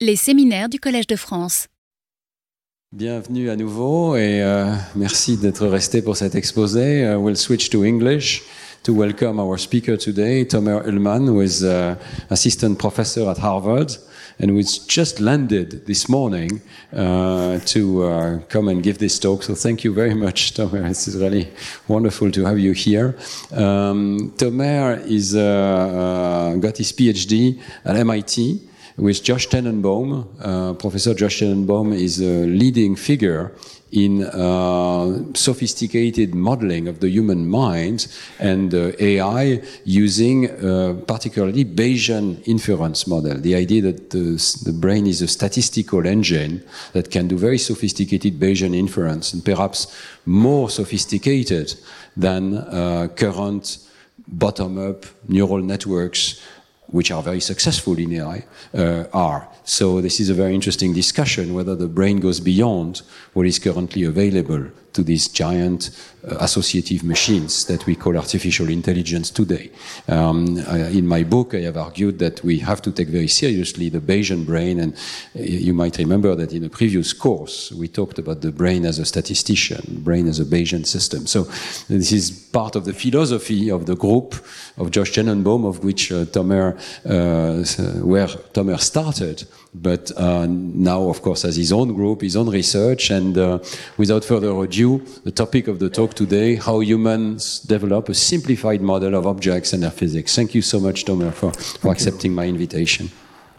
Les séminaires du Collège de France. Bienvenue à nouveau et uh, merci d'être resté pour cet exposé. Uh, we'll switch to English to welcome our speaker today, Tomer Ullman, who is uh, assistant professor at Harvard and who just landed this morning uh, to uh, come and give this talk. So thank you very much, Tomer. It's really wonderful to have you here. Um, Tomer is uh, got his PhD at MIT with Josh Tenenbaum. Uh, Professor Josh Tenenbaum is a leading figure in uh, sophisticated modeling of the human mind and uh, AI using uh, particularly Bayesian inference model. The idea that the, the, brain is a statistical engine that can do very sophisticated Bayesian inference and perhaps more sophisticated than uh, current bottom-up neural networks which are very successful in AI, uh, are. So this is a very interesting discussion whether the brain goes beyond what is currently available to these giant uh, associative machines that we call artificial intelligence today. Um, uh, in my book, I have argued that we have to take very seriously the Bayesian brain, and uh, you might remember that in a previous course we talked about the brain as a statistician, brain as a Bayesian system. So this is part of the philosophy of the group of Josh Tenenbaum, of which uh, Tomer, uh, where Tomer started, but uh, now, of course, has his own group, his own research, and without further ado the topic of the talk today, how humans develop a simplified model of objects and their physics. Thank you so much, Tomer, for, for accepting my invitation.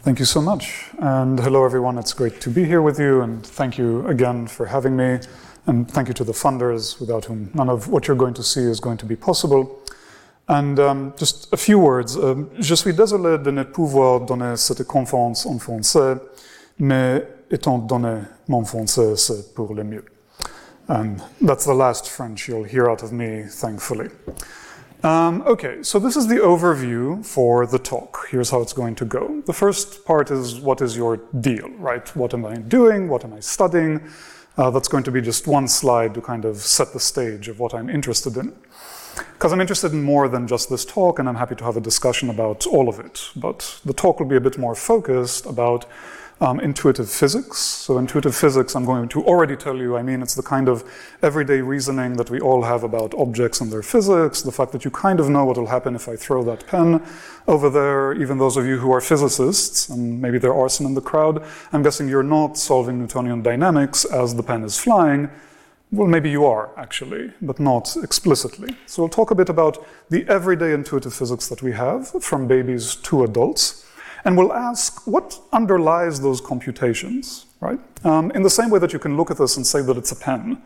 Thank you so much. And hello, everyone. It's great to be here with you. And thank you again for having me. And thank you to the funders, without whom none of what you're going to see is going to be possible. And um, just a few words. Um, je suis désolé de ne pouvoir donner cette conférence en français, mais étant donné mon français, c'est pour le mieux. And that's the last French you'll hear out of me, thankfully. Um, okay, so this is the overview for the talk. Here's how it's going to go. The first part is what is your deal, right? What am I doing? What am I studying? Uh, that's going to be just one slide to kind of set the stage of what I'm interested in. Because I'm interested in more than just this talk, and I'm happy to have a discussion about all of it. But the talk will be a bit more focused about um, intuitive physics. So, intuitive physics, I'm going to already tell you, I mean, it's the kind of everyday reasoning that we all have about objects and their physics, the fact that you kind of know what will happen if I throw that pen over there. Even those of you who are physicists, and maybe there are some in the crowd, I'm guessing you're not solving Newtonian dynamics as the pen is flying. Well, maybe you are, actually, but not explicitly. So, we'll talk a bit about the everyday intuitive physics that we have from babies to adults. And we'll ask what underlies those computations, right? Um, in the same way that you can look at this and say that it's a pen,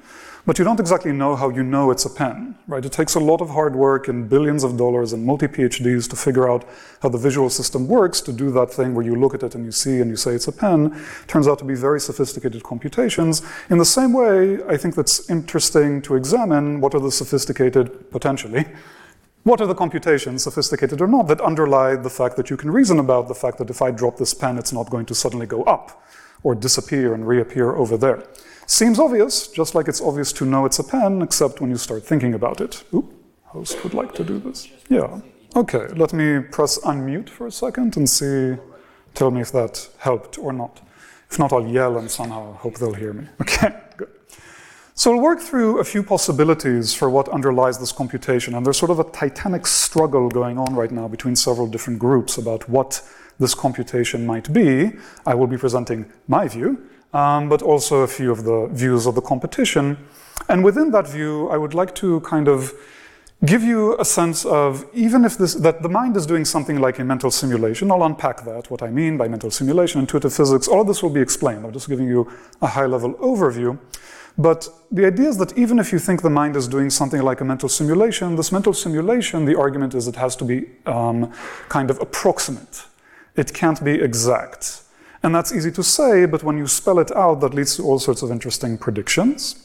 but you don't exactly know how you know it's a pen, right? It takes a lot of hard work and billions of dollars and multi PhDs to figure out how the visual system works to do that thing where you look at it and you see and you say it's a pen. Turns out to be very sophisticated computations. In the same way, I think that's interesting to examine what are the sophisticated, potentially, what are the computations, sophisticated or not, that underlie the fact that you can reason about the fact that if I drop this pen, it's not going to suddenly go up or disappear and reappear over there? Seems obvious, just like it's obvious to know it's a pen, except when you start thinking about it. Oop, host would like to do this. Yeah. Okay, let me press unmute for a second and see, tell me if that helped or not. If not, I'll yell and somehow hope they'll hear me. Okay, good. So we'll work through a few possibilities for what underlies this computation. And there's sort of a titanic struggle going on right now between several different groups about what this computation might be. I will be presenting my view, um, but also a few of the views of the competition. And within that view, I would like to kind of give you a sense of even if this that the mind is doing something like a mental simulation i'll unpack that what i mean by mental simulation intuitive physics all of this will be explained i'm just giving you a high level overview but the idea is that even if you think the mind is doing something like a mental simulation, this mental simulation, the argument is it has to be um, kind of approximate. It can't be exact. And that's easy to say, but when you spell it out, that leads to all sorts of interesting predictions.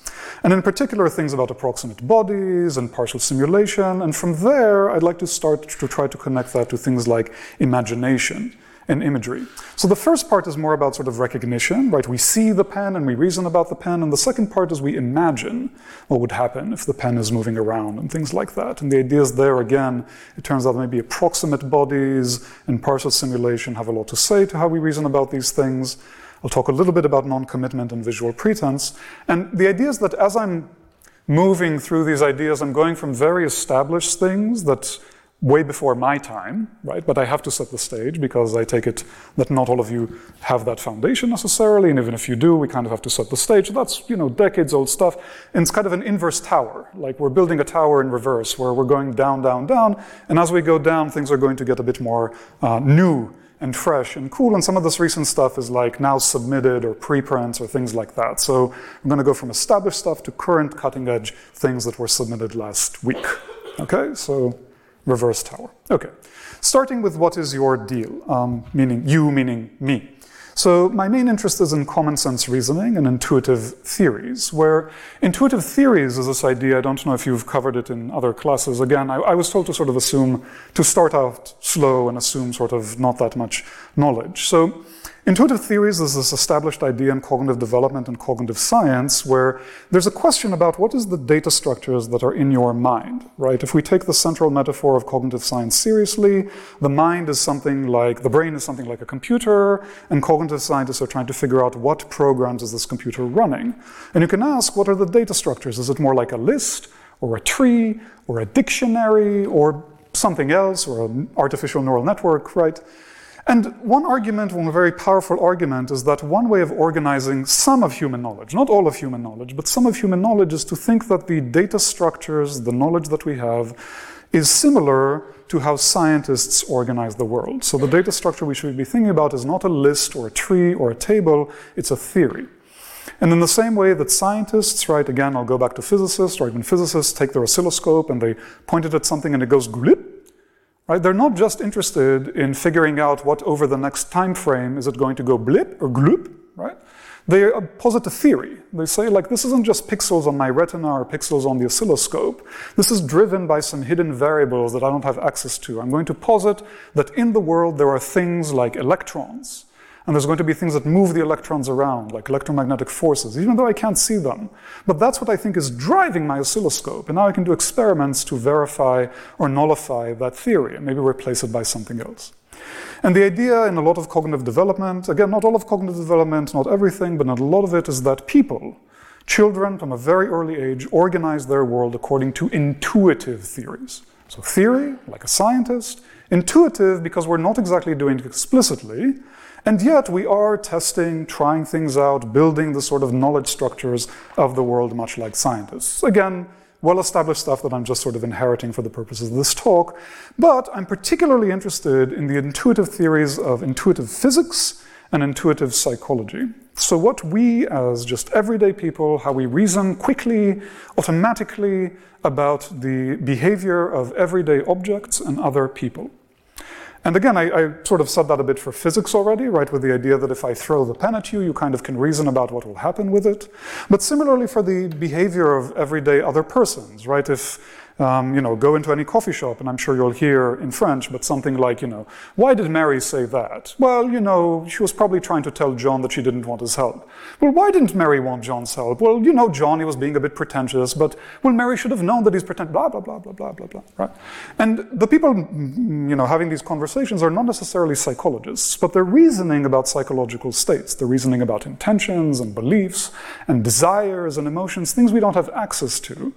And in particular, things about approximate bodies and partial simulation. And from there, I'd like to start to try to connect that to things like imagination in imagery. So the first part is more about sort of recognition, right? We see the pen and we reason about the pen, and the second part is we imagine what would happen if the pen is moving around and things like that. And the ideas there, again, it turns out maybe approximate bodies and partial simulation have a lot to say to how we reason about these things. I'll talk a little bit about non-commitment and visual pretense. And the idea is that as I'm moving through these ideas, I'm going from very established things that way before my time, right? But I have to set the stage because I take it that not all of you have that foundation necessarily, and even if you do, we kind of have to set the stage. That's you know decades old stuff, and it's kind of an inverse tower. Like we're building a tower in reverse, where we're going down, down, down, and as we go down, things are going to get a bit more uh, new and fresh and cool. And some of this recent stuff is like now submitted or preprints or things like that. So I'm going to go from established stuff to current cutting edge things that were submitted last week. Okay, so reverse tower. Okay, starting with what is your deal, um, meaning you, meaning me. So my main interest is in common sense reasoning and intuitive theories, where intuitive theories is this idea, I don't know if you've covered it in other classes. Again, I, I was told to sort of assume, to start out slow and assume sort of not that much knowledge. So Intuitive theories is this established idea in cognitive development and cognitive science where there's a question about what is the data structures that are in your mind, right? If we take the central metaphor of cognitive science seriously, the mind is something like, the brain is something like a computer, and cognitive scientists are trying to figure out what programs is this computer running. And you can ask, what are the data structures? Is it more like a list, or a tree, or a dictionary, or something else, or an artificial neural network, right? And one argument, one very powerful argument, is that one way of organizing some of human knowledge, not all of human knowledge, but some of human knowledge, is to think that the data structures, the knowledge that we have, is similar to how scientists organize the world. So the data structure we should be thinking about is not a list or a tree or a table, it's a theory. And in the same way that scientists, right, again, I'll go back to physicists, or even physicists take their oscilloscope and they point it at something and it goes glip, Right? They're not just interested in figuring out what over the next time frame is it going to go blip or gloop, right? They uh, posit a theory. They say, like, this isn't just pixels on my retina or pixels on the oscilloscope. This is driven by some hidden variables that I don't have access to. I'm going to posit that in the world there are things like electrons, and there's going to be things that move the electrons around, like electromagnetic forces, even though I can't see them. But that's what I think is driving my oscilloscope. And now I can do experiments to verify or nullify that theory and maybe replace it by something else. And the idea in a lot of cognitive development, again, not all of cognitive development, not everything, but not a lot of it is that people, children from a very early age, organize their world according to intuitive theories. So, theory, like a scientist, intuitive because we're not exactly doing it explicitly, and yet we are testing, trying things out, building the sort of knowledge structures of the world, much like scientists. Again, well established stuff that I'm just sort of inheriting for the purposes of this talk. But I'm particularly interested in the intuitive theories of intuitive physics and intuitive psychology. So, what we as just everyday people, how we reason quickly, automatically about the behavior of everyday objects and other people. And again, I, I, sort of said that a bit for physics already, right, with the idea that if I throw the pen at you, you kind of can reason about what will happen with it. But similarly for the behavior of everyday other persons, right? If um, you know, go into any coffee shop, and I'm sure you'll hear in French, but something like, you know, why did Mary say that? Well, you know, she was probably trying to tell John that she didn't want his help. Well, why didn't Mary want John's help? Well, you know, John, he was being a bit pretentious, but, well, Mary should have known that he's pretentious, blah, blah, blah, blah, blah, blah, blah, right? And the people, you know, having these conversations are not necessarily psychologists, but they're reasoning about psychological states. They're reasoning about intentions and beliefs and desires and emotions, things we don't have access to.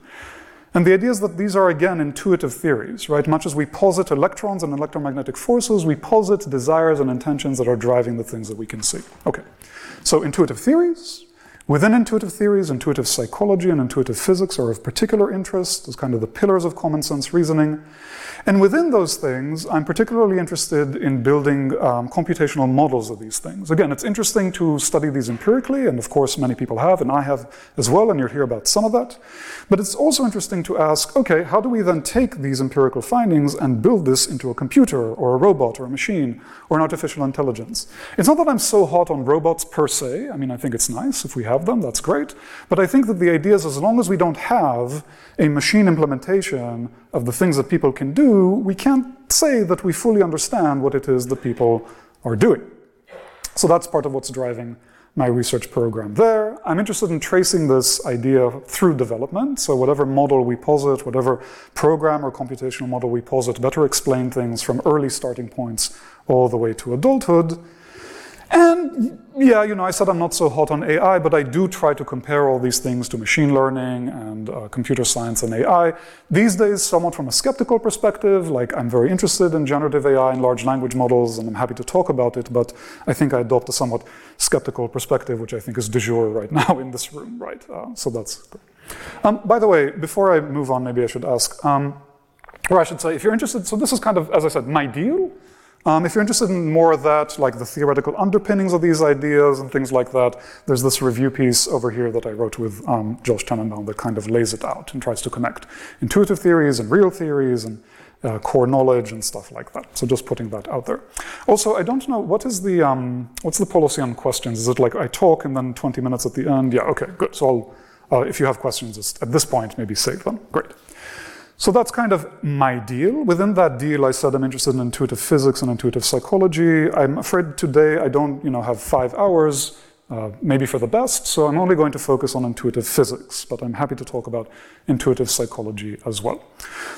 And the idea is that these are, again, intuitive theories, right? Much as we posit electrons and electromagnetic forces, we posit desires and intentions that are driving the things that we can see. Okay, so intuitive theories. Within intuitive theories, intuitive psychology and intuitive physics are of particular interest as kind of the pillars of common sense reasoning. And within those things, I'm particularly interested in building um, computational models of these things. Again, it's interesting to study these empirically, and of course, many people have, and I have as well, and you'll hear about some of that. But it's also interesting to ask okay, how do we then take these empirical findings and build this into a computer, or a robot, or a machine, or an artificial intelligence? It's not that I'm so hot on robots per se. I mean, I think it's nice if we have them, that's great. But I think that the idea is as long as we don't have a machine implementation of the things that people can do, we can't say that we fully understand what it is that people are doing. So that's part of what's driving my research program there. I'm interested in tracing this idea through development. So whatever model we posit, whatever program or computational model we posit, better explain things from early starting points all the way to adulthood. And yeah, you know, I said I'm not so hot on AI, but I do try to compare all these things to machine learning and uh, computer science and AI. These days, somewhat from a skeptical perspective, like I'm very interested in generative AI and large language models, and I'm happy to talk about it, but I think I adopt a somewhat skeptical perspective, which I think is du jour right now in this room, right? Uh, so that's. Um, by the way, before I move on, maybe I should ask, um, or I should say, if you're interested, so this is kind of, as I said, my deal. Um, if you're interested in more of that, like the theoretical underpinnings of these ideas and things like that, there's this review piece over here that I wrote with um, Josh Tenenbaum that kind of lays it out and tries to connect intuitive theories and real theories and uh, core knowledge and stuff like that. So just putting that out there. Also, I don't know what is the um, what's the policy on questions? Is it like I talk and then 20 minutes at the end? Yeah, okay, good. So I'll, uh, if you have questions at this point, maybe save them. Great. So that's kind of my deal. Within that deal, I said I'm interested in intuitive physics and intuitive psychology. I'm afraid today I don't, you know, have five hours, uh, maybe for the best. So I'm only going to focus on intuitive physics, but I'm happy to talk about intuitive psychology as well.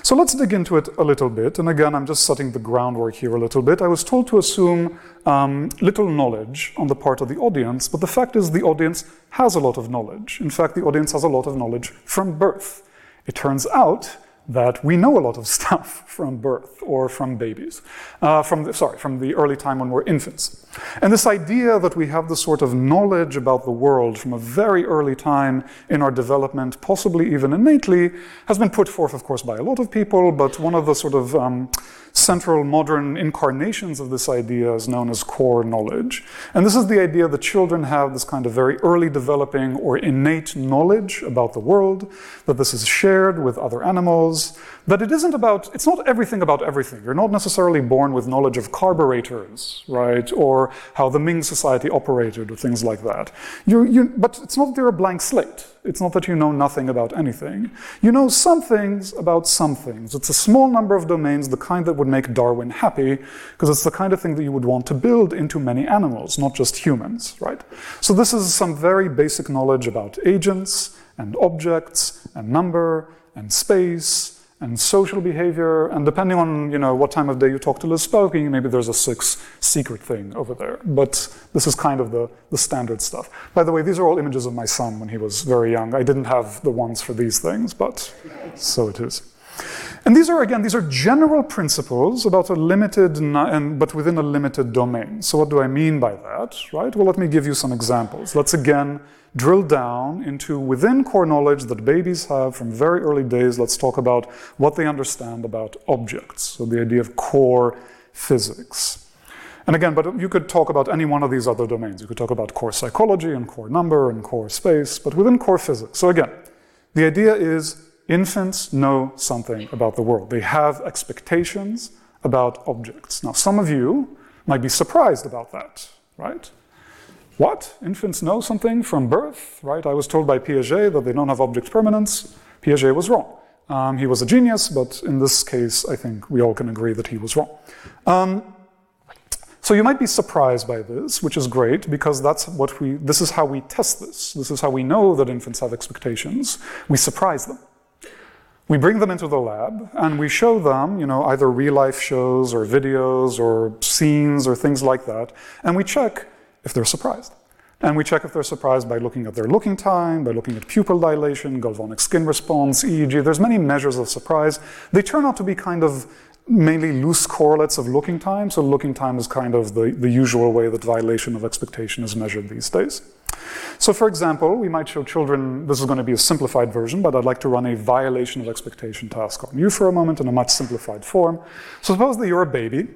So let's dig into it a little bit. And again, I'm just setting the groundwork here a little bit. I was told to assume um, little knowledge on the part of the audience, but the fact is the audience has a lot of knowledge. In fact, the audience has a lot of knowledge from birth. It turns out that we know a lot of stuff from birth or from babies, uh, from the, sorry, from the early time when we're infants. And this idea that we have this sort of knowledge about the world from a very early time in our development, possibly even innately, has been put forth, of course, by a lot of people, but one of the sort of um, central modern incarnations of this idea is known as core knowledge. And this is the idea that children have this kind of very early developing or innate knowledge about the world, that this is shared with other animals, that it isn't about, it's not everything about everything. You're not necessarily born with knowledge of carburetors, right? Or how the Ming society operated or things like that. You, you, but it's not that you're a blank slate. It's not that you know nothing about anything. You know some things about some things. It's a small number of domains, the kind that would make Darwin happy, because it's the kind of thing that you would want to build into many animals, not just humans, right? So this is some very basic knowledge about agents and objects and number and space and social behavior, and depending on you know what time of day you talk to Liz Spelke, maybe there's a sixth secret thing over there. But this is kind of the, the standard stuff. By the way, these are all images of my son when he was very young. I didn't have the ones for these things, but so it is. And these are, again, these are general principles about a limited, but within a limited domain. So what do I mean by that, right? Well, let me give you some examples. Let's again drill down into within core knowledge that babies have from very early days. Let's talk about what they understand about objects. So the idea of core physics. And again, but you could talk about any one of these other domains. You could talk about core psychology and core number and core space, but within core physics. So again, the idea is infants know something about the world. They have expectations about objects. Now, some of you might be surprised about that, right? What? Infants know something from birth, right? I was told by Piaget that they don't have object permanence. Piaget was wrong. Um, he was a genius, but in this case, I think we all can agree that he was wrong. Um, so you might be surprised by this, which is great because that's what we, this is how we test this. This is how we know that infants have expectations. We surprise them. We bring them into the lab and we show them, you know, either real life shows or videos or scenes or things like that, and we check if they're surprised. And we check if they're surprised by looking at their looking time, by looking at pupil dilation, galvanic skin response, EEG. There's many measures of surprise. They turn out to be kind of mainly loose correlates of looking time. So looking time is kind of the, the usual way that violation of expectation is measured these days. So for example, we might show children, this is going to be a simplified version, but I'd like to run a violation of expectation task on you for a moment in a much simplified form. So suppose that you're a baby,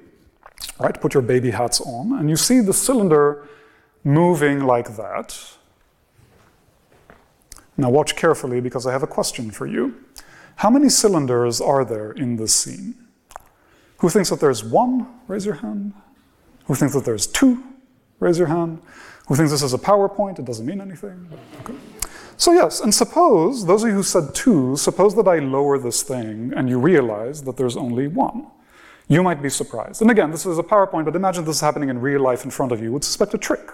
right? Put your baby hats on, and you see the cylinder moving like that. Now watch carefully because I have a question for you. How many cylinders are there in this scene? Who thinks that there's one? Raise your hand. Who thinks that there's two? Raise your hand. Who thinks this is a PowerPoint? It doesn't mean anything. Okay. So yes, and suppose, those of you who said two, suppose that I lower this thing and you realize that there's only one. You might be surprised. And again, this is a PowerPoint, but imagine this is happening in real life in front of you. You would suspect a trick,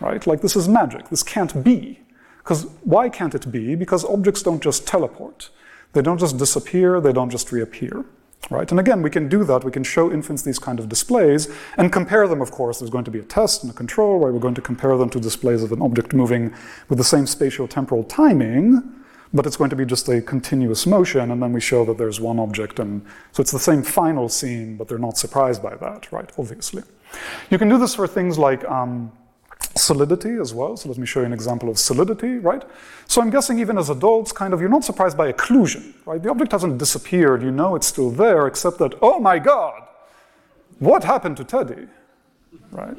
right? Like this is magic. This can't be. Because why can't it be? Because objects don't just teleport. They don't just disappear, they don't just reappear. Right? And again, we can do that. We can show infants these kind of displays and compare them, of course. There's going to be a test and a control where we're going to compare them to displays of an object moving with the same spatio-temporal timing, but it's going to be just a continuous motion, and then we show that there's one object, and so it's the same final scene, but they're not surprised by that, right? Obviously. You can do this for things like um, solidity as well. So let me show you an example of solidity, right? So I'm guessing even as adults, kind of, you're not surprised by occlusion, right? The object hasn't disappeared. You know it's still there, except that, oh my God, what happened to Teddy, right?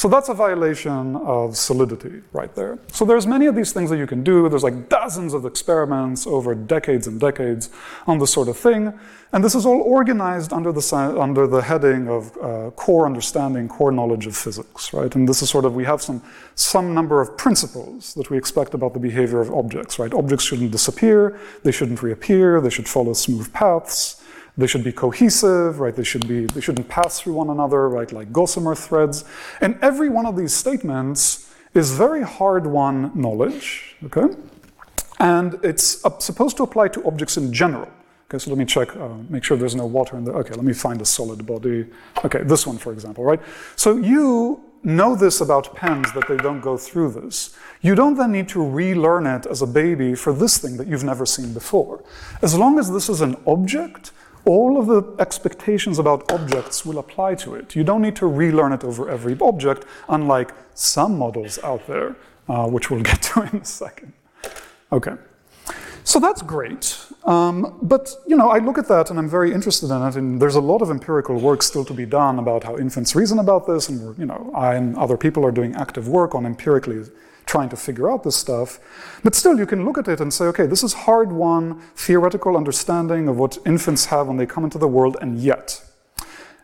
So that's a violation of solidity right there. So there's many of these things that you can do. There's like dozens of experiments over decades and decades on this sort of thing. And this is all organized under the, under the heading of uh, core understanding, core knowledge of physics, right? And this is sort of, we have some, some number of principles that we expect about the behavior of objects, right? Objects shouldn't disappear, they shouldn't reappear, they should follow smooth paths. They should be cohesive, right? They should be they shouldn't pass through one another, right? Like gossamer threads. And every one of these statements is very hard-won knowledge, okay? And it's supposed to apply to objects in general. Okay, so let me check, uh, make sure there's no water in there. Okay, let me find a solid body. Okay, this one, for example, right? So you know this about pens that they don't go through this. You don't then need to relearn it as a baby for this thing that you've never seen before. As long as this is an object, all of the expectations about objects will apply to it. You don't need to relearn it over every object, unlike some models out there, uh, which we'll get to in a second. Okay. So that's great. Um, but, you know, I look at that and I'm very interested in it, and there's a lot of empirical work still to be done about how infants reason about this, and, you know, I and other people are doing active work on empirically trying to figure out this stuff. But still, you can look at it and say, okay, this is hard won theoretical understanding of what infants have when they come into the world, and yet.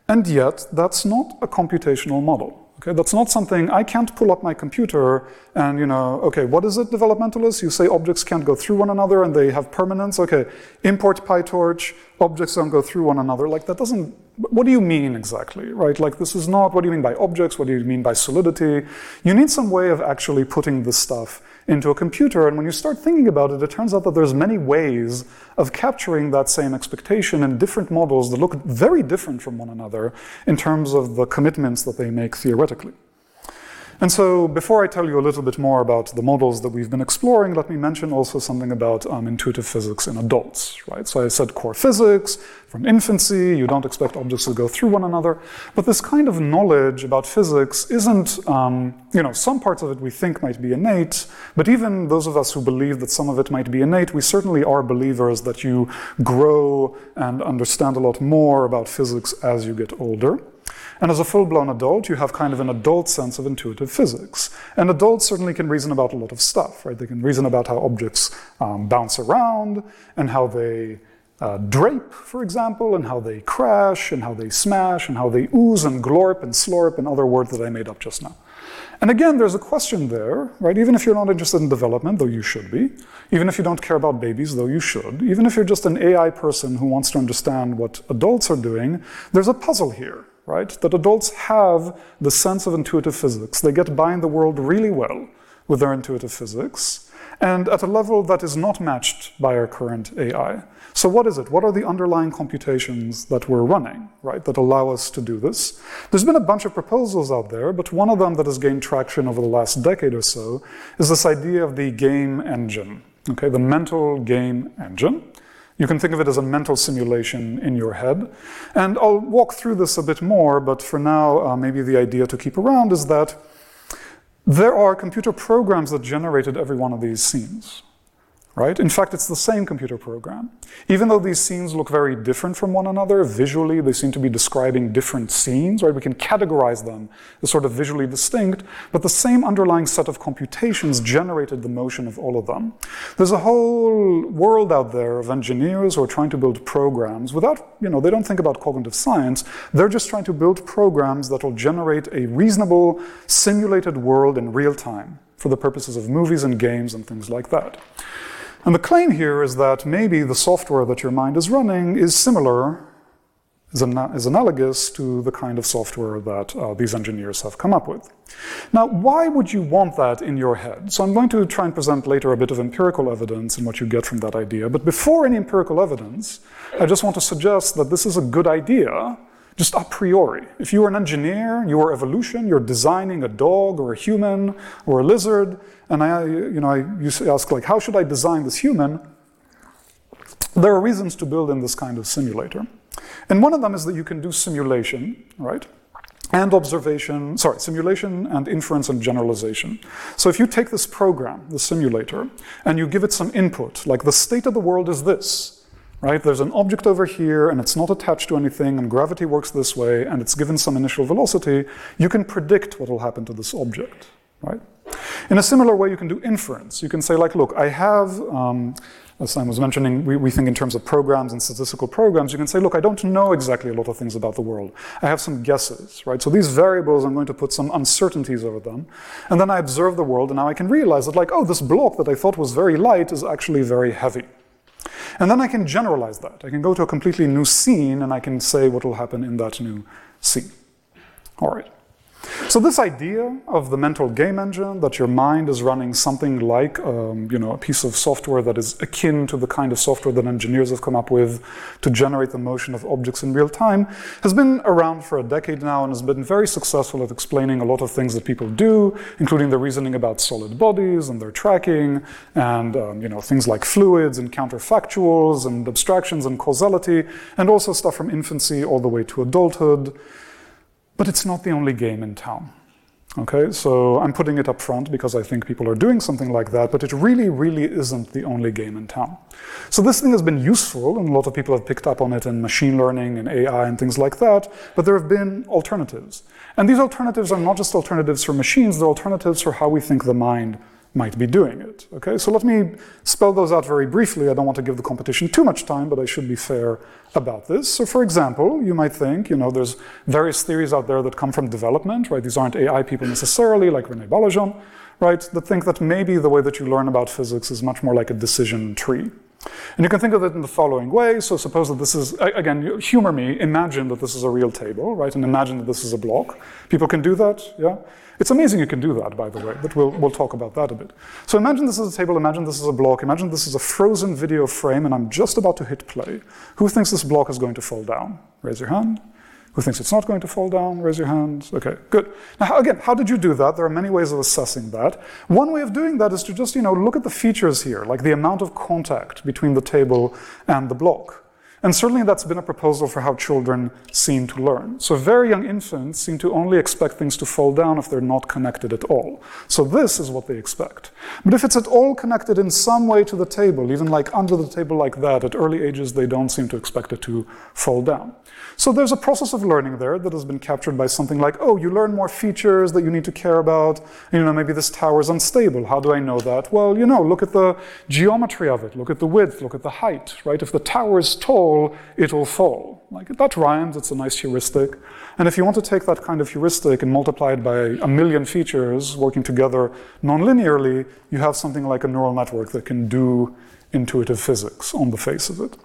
And yet, that's not a computational model. Okay, that's not something I can't pull up my computer and you know, okay, what is it, developmentalists? You say objects can't go through one another and they have permanence. Okay, import PyTorch, objects don't go through one another. Like that doesn't. What do you mean exactly, right? Like this is not. What do you mean by objects? What do you mean by solidity? You need some way of actually putting this stuff into a computer. And when you start thinking about it, it turns out that there's many ways of capturing that same expectation in different models that look very different from one another in terms of the commitments that they make theoretically. And so, before I tell you a little bit more about the models that we've been exploring, let me mention also something about um, intuitive physics in adults, right? So I said core physics, from infancy, you don't expect objects to go through one another. But this kind of knowledge about physics isn't, um, you know, some parts of it we think might be innate, but even those of us who believe that some of it might be innate, we certainly are believers that you grow and understand a lot more about physics as you get older. And as a full blown adult, you have kind of an adult sense of intuitive physics. And adults certainly can reason about a lot of stuff, right? They can reason about how objects um, bounce around and how they uh, drape, for example, and how they crash and how they smash and how they ooze and glorp and slorp and other words that I made up just now. And again, there's a question there, right? Even if you're not interested in development, though you should be, even if you don't care about babies, though you should, even if you're just an AI person who wants to understand what adults are doing, there's a puzzle here, right? That adults have the sense of intuitive physics. They get by in the world really well with their intuitive physics, and at a level that is not matched by our current AI. So what is it? What are the underlying computations that we're running, right, that allow us to do this? There's been a bunch of proposals out there, but one of them that has gained traction over the last decade or so is this idea of the game engine, okay, the mental game engine. You can think of it as a mental simulation in your head. And I'll walk through this a bit more, but for now, uh, maybe the idea to keep around is that there are computer programs that generated every one of these scenes right? In fact, it's the same computer program. Even though these scenes look very different from one another, visually they seem to be describing different scenes, right? We can categorize them as sort of visually distinct, but the same underlying set of computations generated the motion of all of them. There's a whole world out there of engineers who are trying to build programs without, you know, they don't think about cognitive science. They're just trying to build programs that will generate a reasonable simulated world in real time for the purposes of movies and games and things like that. And the claim here is that maybe the software that your mind is running is similar, is, is analogous to the kind of software that uh, these engineers have come up with. Now, why would you want that in your head? So I'm going to try and present later a bit of empirical evidence and what you get from that idea. But before any empirical evidence, I just want to suggest that this is a good idea just a priori. If you are an engineer, you are evolution, you're designing a dog or a human or a lizard, and I, you know, I used to ask like, how should I design this human? There are reasons to build in this kind of simulator. And one of them is that you can do simulation, right? And observation, sorry, simulation and inference and generalization. So if you take this program, the simulator, and you give it some input, like the state of the world is this, right? There's an object over here and it's not attached to anything and gravity works this way and it's given some initial velocity, you can predict what will happen to this object, right? In a similar way, you can do inference. You can say like, look, I have, um, as Sam was mentioning, we, we think in terms of programs and statistical programs, you can say, look, I don't know exactly a lot of things about the world. I have some guesses, right? So these variables, I'm going to put some uncertainties over them. And then I observe the world and now I can realize that like, oh, this block that I thought was very light is actually very heavy. And then I can generalize that. I can go to a completely new scene and I can say what will happen in that new scene. All right. So this idea of the mental game engine, that your mind is running something like um, you know, a piece of software that is akin to the kind of software that engineers have come up with to generate the motion of objects in real time, has been around for a decade now and has been very successful at explaining a lot of things that people do, including the reasoning about solid bodies and their tracking, and um, you know, things like fluids and counterfactuals and abstractions and causality, and also stuff from infancy all the way to adulthood. But it's not the only game in town. Okay, so I'm putting it up front because I think people are doing something like that, but it really, really isn't the only game in town. So this thing has been useful, and a lot of people have picked up on it in machine learning and AI and things like that, but there have been alternatives. And these alternatives are not just alternatives for machines, they're alternatives for how we think the mind might be doing it. Okay, so let me spell those out very briefly. I don't want to give the competition too much time, but I should be fair about this. So, for example, you might think, you know, there's various theories out there that come from development, right? These aren't AI people necessarily, like Renée Baillargeon, right? That think that maybe the way that you learn about physics is much more like a decision tree. And you can think of it in the following way. So suppose that this is, again, humor me, imagine that this is a real table, right? And imagine that this is a block. People can do that, yeah? It's amazing you can do that, by the way, but we'll, we'll talk about that a bit. So imagine this is a table, imagine this is a block, imagine this is a frozen video frame, and I'm just about to hit play. Who thinks this block is going to fall down? Raise your hand. Who thinks it's not going to fall down? Raise your hand. Okay, good. Now, again, how did you do that? There are many ways of assessing that. One way of doing that is to just, you know, look at the features here, like the amount of contact between the table and the block. And certainly that's been a proposal for how children seem to learn. So very young infants seem to only expect things to fall down if they're not connected at all. So this is what they expect. But if it's at all connected in some way to the table, even like under the table like that, at early ages they don't seem to expect it to fall down. So there's a process of learning there that has been captured by something like, oh, you learn more features that you need to care about. You know, maybe this tower is unstable. How do I know that? Well, you know, look at the geometry of it. Look at the width. Look at the height, right? If the tower is tall, it'll fall. Like, that rhymes. It's a nice heuristic. And if you want to take that kind of heuristic and multiply it by a million features working together nonlinearly, you have something like a neural network that can do intuitive physics on the face of it.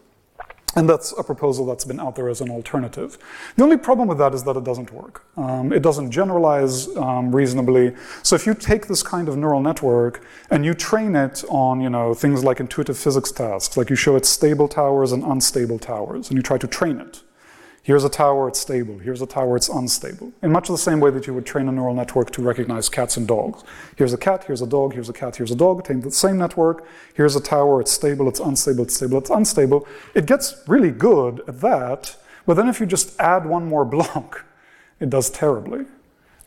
And that's a proposal that's been out there as an alternative. The only problem with that is that it doesn't work. Um, it doesn't generalize um, reasonably. So if you take this kind of neural network and you train it on, you know, things like intuitive physics tasks, like you show it stable towers and unstable towers, and you try to train it, Here's a tower, it's stable. Here's a tower, it's unstable. In much the same way that you would train a neural network to recognize cats and dogs. Here's a cat, here's a dog, here's a cat, here's a dog. Take the same network. Here's a tower, it's stable, it's unstable, it's stable, it's unstable. It gets really good at that, but then if you just add one more block, it does terribly.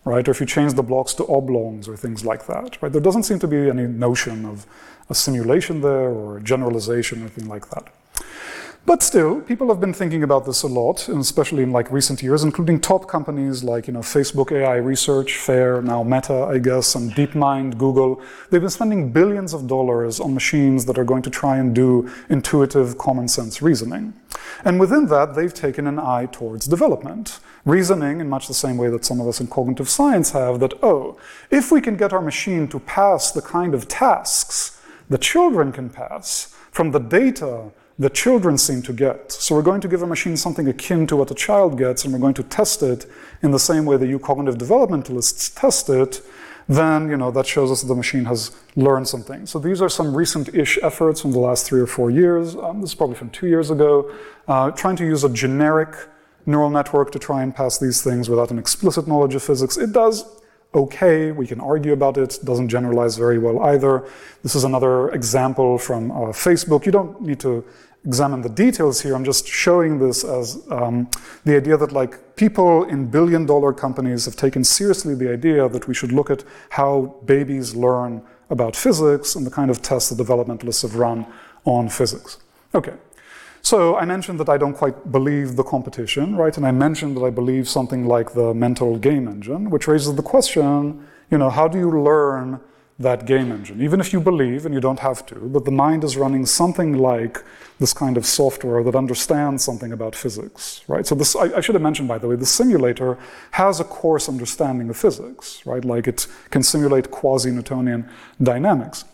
Right? Or if you change the blocks to oblongs or things like that. Right? There doesn't seem to be any notion of a simulation there or a generalization or anything like that. But still, people have been thinking about this a lot, especially in like recent years, including top companies like you know Facebook AI Research, Fair, now Meta, I guess, and DeepMind, Google. They've been spending billions of dollars on machines that are going to try and do intuitive, common sense reasoning. And within that, they've taken an eye towards development. Reasoning in much the same way that some of us in cognitive science have that, oh, if we can get our machine to pass the kind of tasks that children can pass from the data that children seem to get. So we're going to give a machine something akin to what a child gets, and we're going to test it in the same way that you cognitive developmentalists test it, then you know that shows us that the machine has learned something. So these are some recent-ish efforts from the last three or four years. Um, this is probably from two years ago, uh, trying to use a generic neural network to try and pass these things without an explicit knowledge of physics. It does okay. We can argue about it. Doesn't generalize very well either. This is another example from uh, Facebook. You don't need to examine the details here. I'm just showing this as um, the idea that like people in billion dollar companies have taken seriously the idea that we should look at how babies learn about physics and the kind of tests the developmentalists have run on physics. Okay. So I mentioned that I don't quite believe the competition, right? And I mentioned that I believe something like the mental game engine, which raises the question, you know, how do you learn that game engine? Even if you believe, and you don't have to, but the mind is running something like this kind of software that understands something about physics, right? So this, I, I should have mentioned, by the way, the simulator has a coarse understanding of physics, right? Like it can simulate quasi-Newtonian dynamics.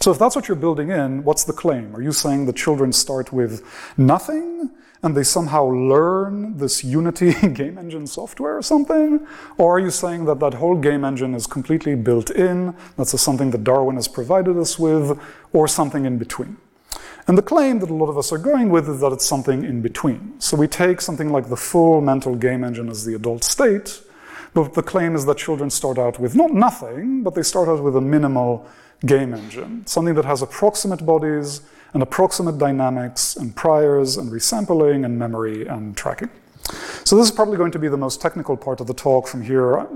So if that's what you're building in, what's the claim? Are you saying the children start with nothing and they somehow learn this Unity game engine software or something? Or are you saying that that whole game engine is completely built in, that's something that Darwin has provided us with, or something in between? And the claim that a lot of us are going with is that it's something in between. So we take something like the full mental game engine as the adult state, but the claim is that children start out with not nothing, but they start out with a minimal game engine, something that has approximate bodies and approximate dynamics and priors and resampling and memory and tracking. So this is probably going to be the most technical part of the talk from here.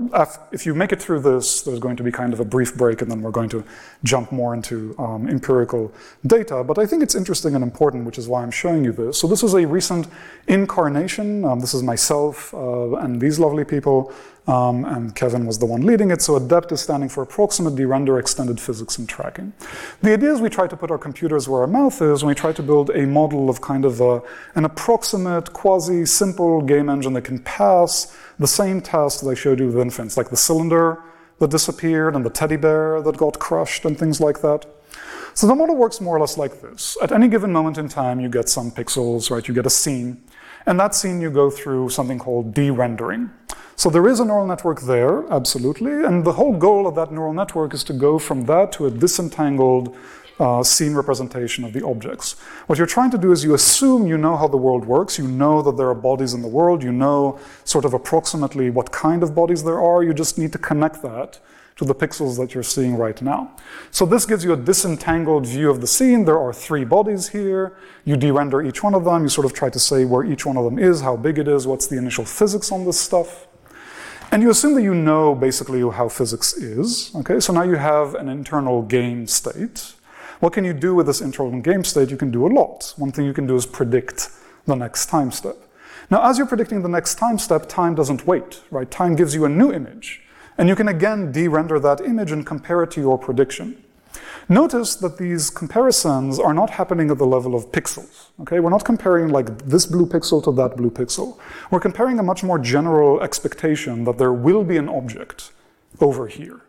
If you make it through this, there's going to be kind of a brief break and then we're going to jump more into um, empirical data. But I think it's interesting and important, which is why I'm showing you this. So this is a recent incarnation. Um, this is myself uh, and these lovely people um, and Kevin was the one leading it. So ADEPT is standing for Approximate De-Render Extended Physics and Tracking. The idea is we try to put our computers where our mouth is, and we try to build a model of kind of a, an approximate, quasi-simple game engine that can pass the same task that I showed you with infants, like the cylinder that disappeared and the teddy bear that got crushed and things like that. So the model works more or less like this. At any given moment in time, you get some pixels, right? You get a scene. And that scene you go through something called de-rendering. So there is a neural network there, absolutely, and the whole goal of that neural network is to go from that to a disentangled uh, scene representation of the objects. What you're trying to do is you assume you know how the world works, you know that there are bodies in the world, you know sort of approximately what kind of bodies there are, you just need to connect that to the pixels that you're seeing right now. So this gives you a disentangled view of the scene. There are three bodies here. You de-render each one of them. You sort of try to say where each one of them is, how big it is, what's the initial physics on this stuff. And you assume that you know basically how physics is. Okay, so now you have an internal game state. What can you do with this internal game state? You can do a lot. One thing you can do is predict the next time step. Now, as you're predicting the next time step, time doesn't wait, right? Time gives you a new image. And you can again de-render that image and compare it to your prediction. Notice that these comparisons are not happening at the level of pixels. Okay, we're not comparing like this blue pixel to that blue pixel. We're comparing a much more general expectation that there will be an object over here.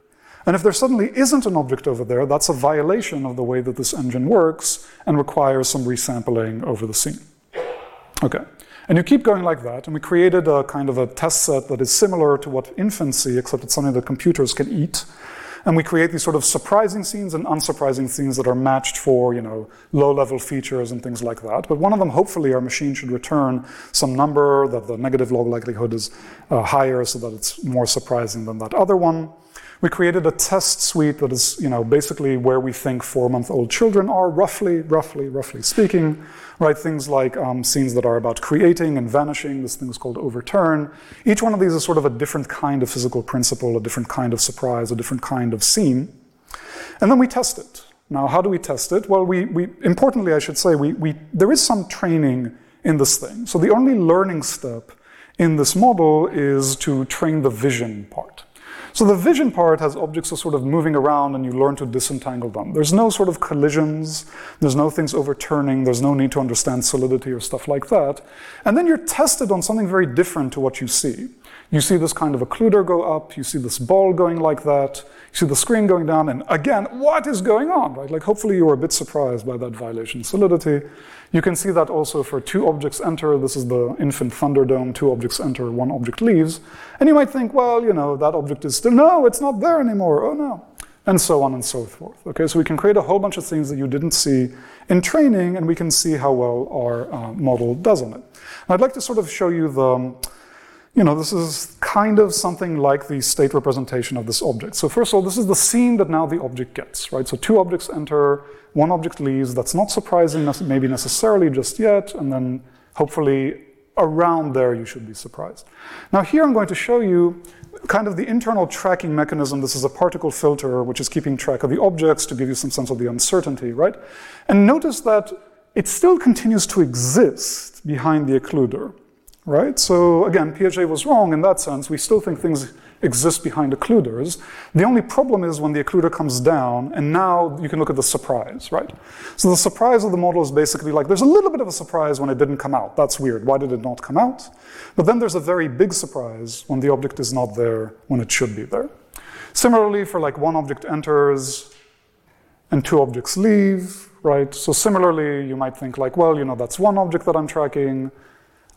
And if there suddenly isn't an object over there, that's a violation of the way that this engine works and requires some resampling over the scene. Okay. And you keep going like that, and we created a kind of a test set that is similar to what infancy, except it's something that computers can eat. And we create these sort of surprising scenes and unsurprising scenes that are matched for, you know, low-level features and things like that. But one of them, hopefully, our machine should return some number that the negative log likelihood is uh, higher so that it's more surprising than that other one. We created a test suite that is, you know, basically where we think four-month-old children are, roughly, roughly, roughly speaking, right? Things like um, scenes that are about creating and vanishing. This thing is called overturn. Each one of these is sort of a different kind of physical principle, a different kind of surprise, a different kind of scene. And then we test it. Now, how do we test it? Well, we, we importantly, I should say, we, we, there is some training in this thing. So the only learning step in this model is to train the vision part. So the vision part has objects are sort of moving around and you learn to disentangle them. There's no sort of collisions, there's no things overturning, there's no need to understand solidity or stuff like that. And then you're tested on something very different to what you see. You see this kind of occluder go up, you see this ball going like that, see the screen going down, and again, what is going on, right? Like hopefully you were a bit surprised by that violation solidity. You can see that also for two objects enter, this is the infant Thunderdome, two objects enter, one object leaves. And you might think, well, you know, that object is still, no, it's not there anymore, oh no. And so on and so forth. Okay, so we can create a whole bunch of things that you didn't see in training, and we can see how well our uh, model does on it. And I'd like to sort of show you the, you know, this is kind of something like the state representation of this object. So first of all, this is the scene that now the object gets, right? So two objects enter, one object leaves. That's not surprising, maybe necessarily just yet, and then hopefully around there you should be surprised. Now here I'm going to show you kind of the internal tracking mechanism. This is a particle filter which is keeping track of the objects to give you some sense of the uncertainty, right? And notice that it still continues to exist behind the occluder right? So again, Piaget was wrong in that sense. We still think things exist behind occluders. The only problem is when the occluder comes down, and now you can look at the surprise, right? So the surprise of the model is basically like there's a little bit of a surprise when it didn't come out. That's weird. Why did it not come out? But then there's a very big surprise when the object is not there when it should be there. Similarly, for like one object enters and two objects leave, right? So similarly, you might think like, well, you know, that's one object that I'm tracking.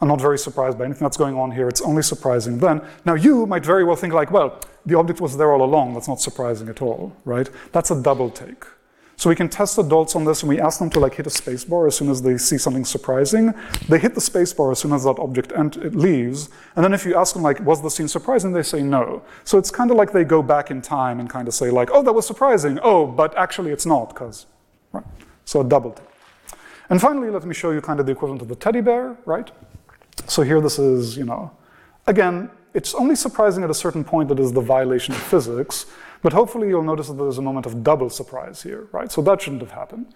I'm not very surprised by anything that's going on here. It's only surprising then. Now, you might very well think, like, well, the object was there all along. That's not surprising at all, right? That's a double take. So we can test adults on this and we ask them to like hit a spacebar as soon as they see something surprising. They hit the spacebar as soon as that object ent- it leaves. And then if you ask them like, was the scene surprising? They say no. So it's kind of like they go back in time and kind of say like, oh, that was surprising. Oh, but actually it's not because, right? So a double take. And finally, let me show you kind of the equivalent of the teddy bear, right? So here this is, you know, again, it's only surprising at a certain point that is the violation of physics, but hopefully you'll notice that there's a moment of double surprise here, right? So that shouldn't have happened.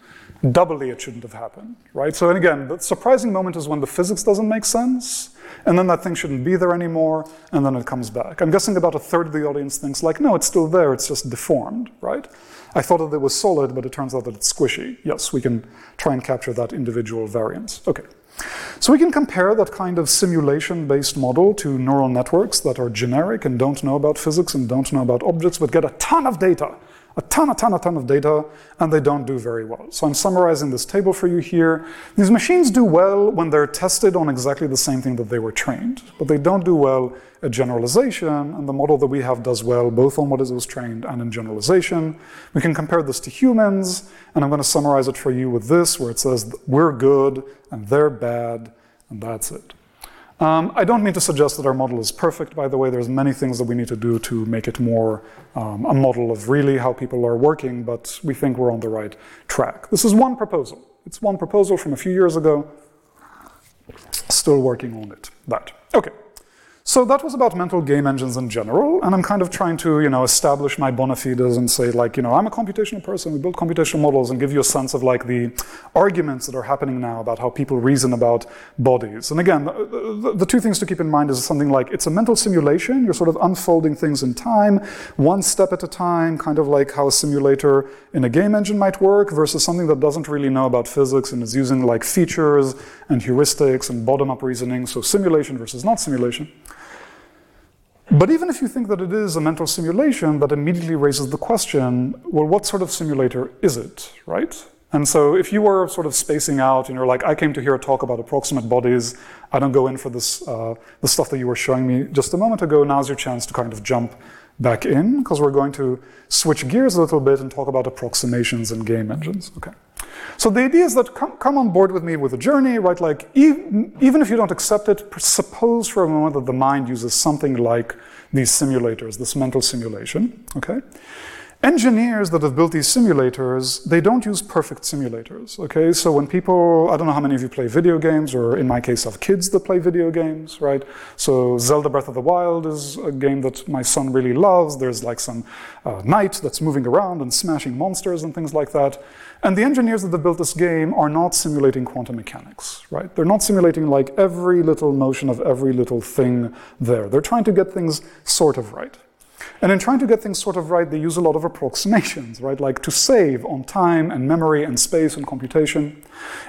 Doubly it shouldn't have happened, right? So and again, the surprising moment is when the physics doesn't make sense, and then that thing shouldn't be there anymore, and then it comes back. I'm guessing about a third of the audience thinks like, no, it's still there, it's just deformed, right? I thought that it was solid, but it turns out that it's squishy. Yes, we can try and capture that individual variance. Okay. So we can compare that kind of simulation-based model to neural networks that are generic and don't know about physics and don't know about objects, but get a ton of data a ton, a ton, a ton of data, and they don't do very well. So I'm summarizing this table for you here. These machines do well when they're tested on exactly the same thing that they were trained, but they don't do well at generalization, and the model that we have does well both on what it was trained and in generalization. We can compare this to humans, and I'm going to summarize it for you with this, where it says we're good and they're bad, and that's it. Um, I don't mean to suggest that our model is perfect, by the way. There's many things that we need to do to make it more um, a model of really how people are working, but we think we're on the right track. This is one proposal. It's one proposal from a few years ago. Still working on it. That. Okay. So that was about mental game engines in general, and I'm kind of trying to, you know, establish my bona fides and say, like, you know, I'm a computational person, we build computational models, and give you a sense of like the arguments that are happening now about how people reason about bodies. And again, the, the, two things to keep in mind is something like it's a mental simulation, you're sort of unfolding things in time, one step at a time, kind of like how a simulator in a game engine might work, versus something that doesn't really know about physics and is using like features and heuristics and bottom-up reasoning, so simulation versus not simulation. But even if you think that it is a mental simulation, that immediately raises the question well, what sort of simulator is it, right? And so if you were sort of spacing out and you're like, I came to hear a talk about approximate bodies, I don't go in for this, uh, the stuff that you were showing me just a moment ago, now's your chance to kind of jump back in, because we're going to switch gears a little bit and talk about approximations and game engines. Okay. So the idea is that come, come on board with me with a journey, right? Like e- even if you don't accept it, suppose for a moment that the mind uses something like these simulators, this mental simulation, okay? Engineers that have built these simulators, they don't use perfect simulators, okay? So when people, I don't know how many of you play video games, or in my case, have kids that play video games, right? So Zelda Breath of the Wild is a game that my son really loves. There's like some uh, knight that's moving around and smashing monsters and things like that. And the engineers that have built this game are not simulating quantum mechanics, right? They're not simulating like every little motion of every little thing there. They're trying to get things sort of right. And in trying to get things sort of right, they use a lot of approximations, right? Like to save on time and memory and space and computation.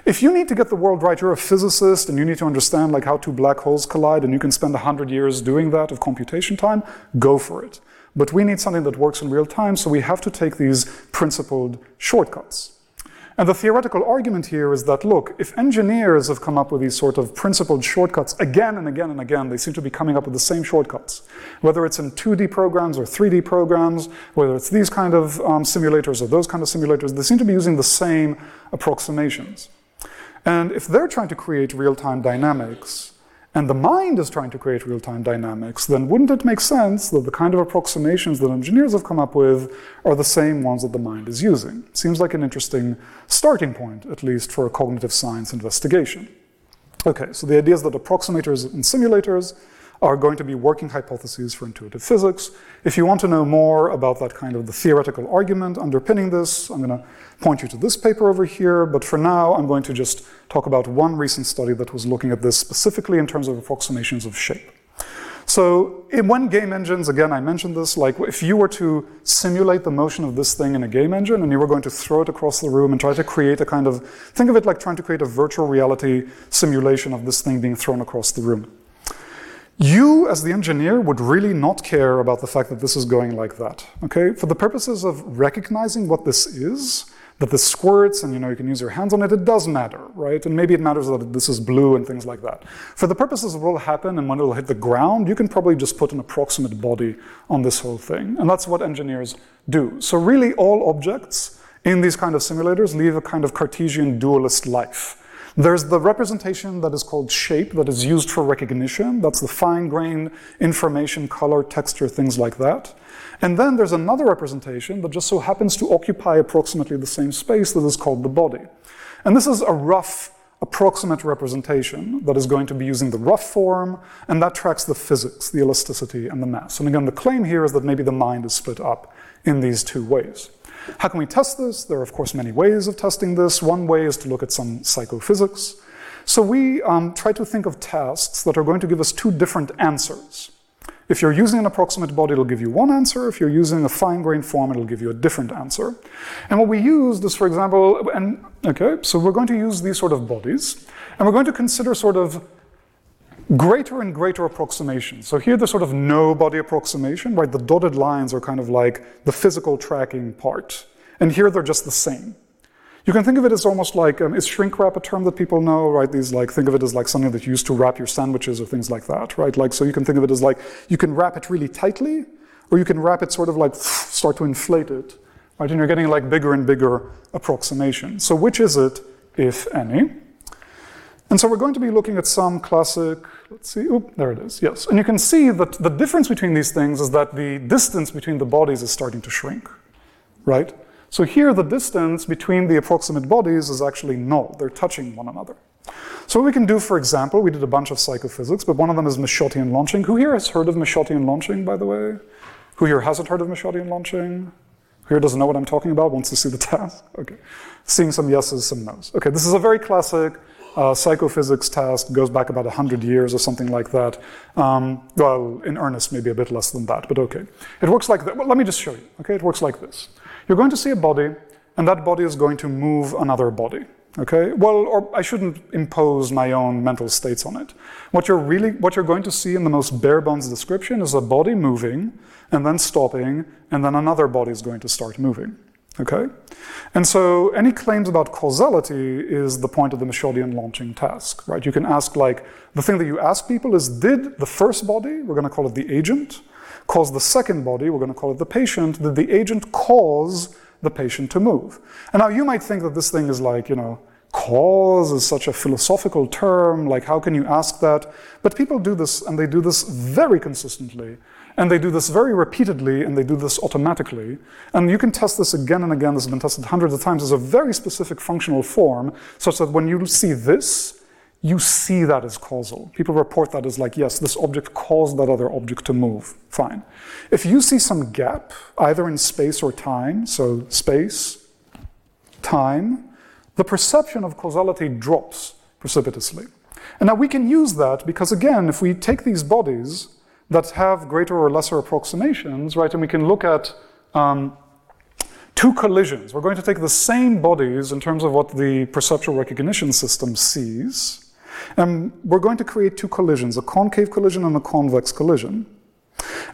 If you need to get the world right, you're a physicist and you need to understand like how two black holes collide and you can spend 100 years doing that of computation time, go for it. But we need something that works in real time, so we have to take these principled shortcuts. And the theoretical argument here is that, look, if engineers have come up with these sort of principled shortcuts again and again and again, they seem to be coming up with the same shortcuts. Whether it's in 2D programs or 3D programs, whether it's these kind of um, simulators or those kind of simulators, they seem to be using the same approximations. And if they're trying to create real-time dynamics, and the mind is trying to create real-time dynamics, then wouldn't it make sense that the kind of approximations that engineers have come up with are the same ones that the mind is using? Seems like an interesting starting point, at least for a cognitive science investigation. Okay, so the idea is that approximators and simulators are going to be working hypotheses for intuitive physics. If you want to know more about that kind of the theoretical argument underpinning this, I'm going to point you to this paper over here, but for now I'm going to just talk about one recent study that was looking at this specifically in terms of approximations of shape. So in when game engines, again, I mentioned this, like if you were to simulate the motion of this thing in a game engine and you were going to throw it across the room and try to create a kind of, think of it like trying to create a virtual reality simulation of this thing being thrown across the room. You, as the engineer, would really not care about the fact that this is going like that. Okay? For the purposes of recognizing what this is, that this squirts and you know you can use your hands on it, it does matter, right? And maybe it matters that this is blue and things like that. For the purposes of what will happen and when it will hit the ground, you can probably just put an approximate body on this whole thing. And that's what engineers do. So really all objects in these kind of simulators leave a kind of Cartesian dualist life. There's the representation that is called shape that is used for recognition. That's the fine grained information, color, texture, things like that. And then there's another representation that just so happens to occupy approximately the same space that is called the body. And this is a rough, approximate representation that is going to be using the rough form, and that tracks the physics, the elasticity, and the mass. And again, the claim here is that maybe the mind is split up in these two ways. How can we test this? There are, of course, many ways of testing this. One way is to look at some psychophysics. So we um, try to think of tasks that are going to give us two different answers. If you're using an approximate body, it'll give you one answer. If you're using a fine-grained form, it'll give you a different answer. And what we used is, for example, and okay, so we're going to use these sort of bodies, and we're going to consider sort of greater and greater approximations. So here the sort of no body approximation, right? The dotted lines are kind of like the physical tracking part. And here they're just the same. You can think of it as almost like, um, is shrink wrap a term that people know, right? These like, think of it as like something that you use to wrap your sandwiches or things like that, right? Like, so you can think of it as like, you can wrap it really tightly, or you can wrap it sort of like, start to inflate it, right? And you're getting like bigger and bigger approximation. So which is it, if any? And so we're going to be looking at some classic, let's see, oop, there it is, yes. And you can see that the difference between these things is that the distance between the bodies is starting to shrink, right? So here the distance between the approximate bodies is actually null. They're touching one another. So what we can do, for example, we did a bunch of psychophysics, but one of them is Michottean launching. Who here has heard of Michottean launching, by the way? Who here hasn't heard of Michottean launching? Who here doesn't know what I'm talking about, wants to see the task? Okay. Seeing some yeses, some nos. Okay, this is a very classic uh, psychophysics task goes back about 100 years or something like that. Um, well, in earnest, maybe a bit less than that, but okay. It works like that. Well, let me just show you. Okay, it works like this. You're going to see a body, and that body is going to move another body. Okay, well, or I shouldn't impose my own mental states on it. What you're really, what you're going to see in the most bare bones description is a body moving, and then stopping, and then another body is going to start moving. Okay? And so any claims about causality is the point of the Michottean launching task, right? You can ask like, the thing that you ask people is, did the first body, we're gonna call it the agent, cause the second body, we're gonna call it the patient, did the agent cause the patient to move? And now you might think that this thing is like, you know, cause is such a philosophical term, like how can you ask that? But people do this, and they do this very consistently. And they do this very repeatedly and they do this automatically. And you can test this again and again. This has been tested hundreds of times as a very specific functional form, such that when you see this, you see that as causal. People report that as like, yes, this object caused that other object to move. Fine. If you see some gap, either in space or time, so space, time, the perception of causality drops precipitously. And now we can use that because, again, if we take these bodies that have greater or lesser approximations, right? And we can look at um, two collisions. We're going to take the same bodies in terms of what the perceptual recognition system sees, and we're going to create two collisions, a concave collision and a convex collision.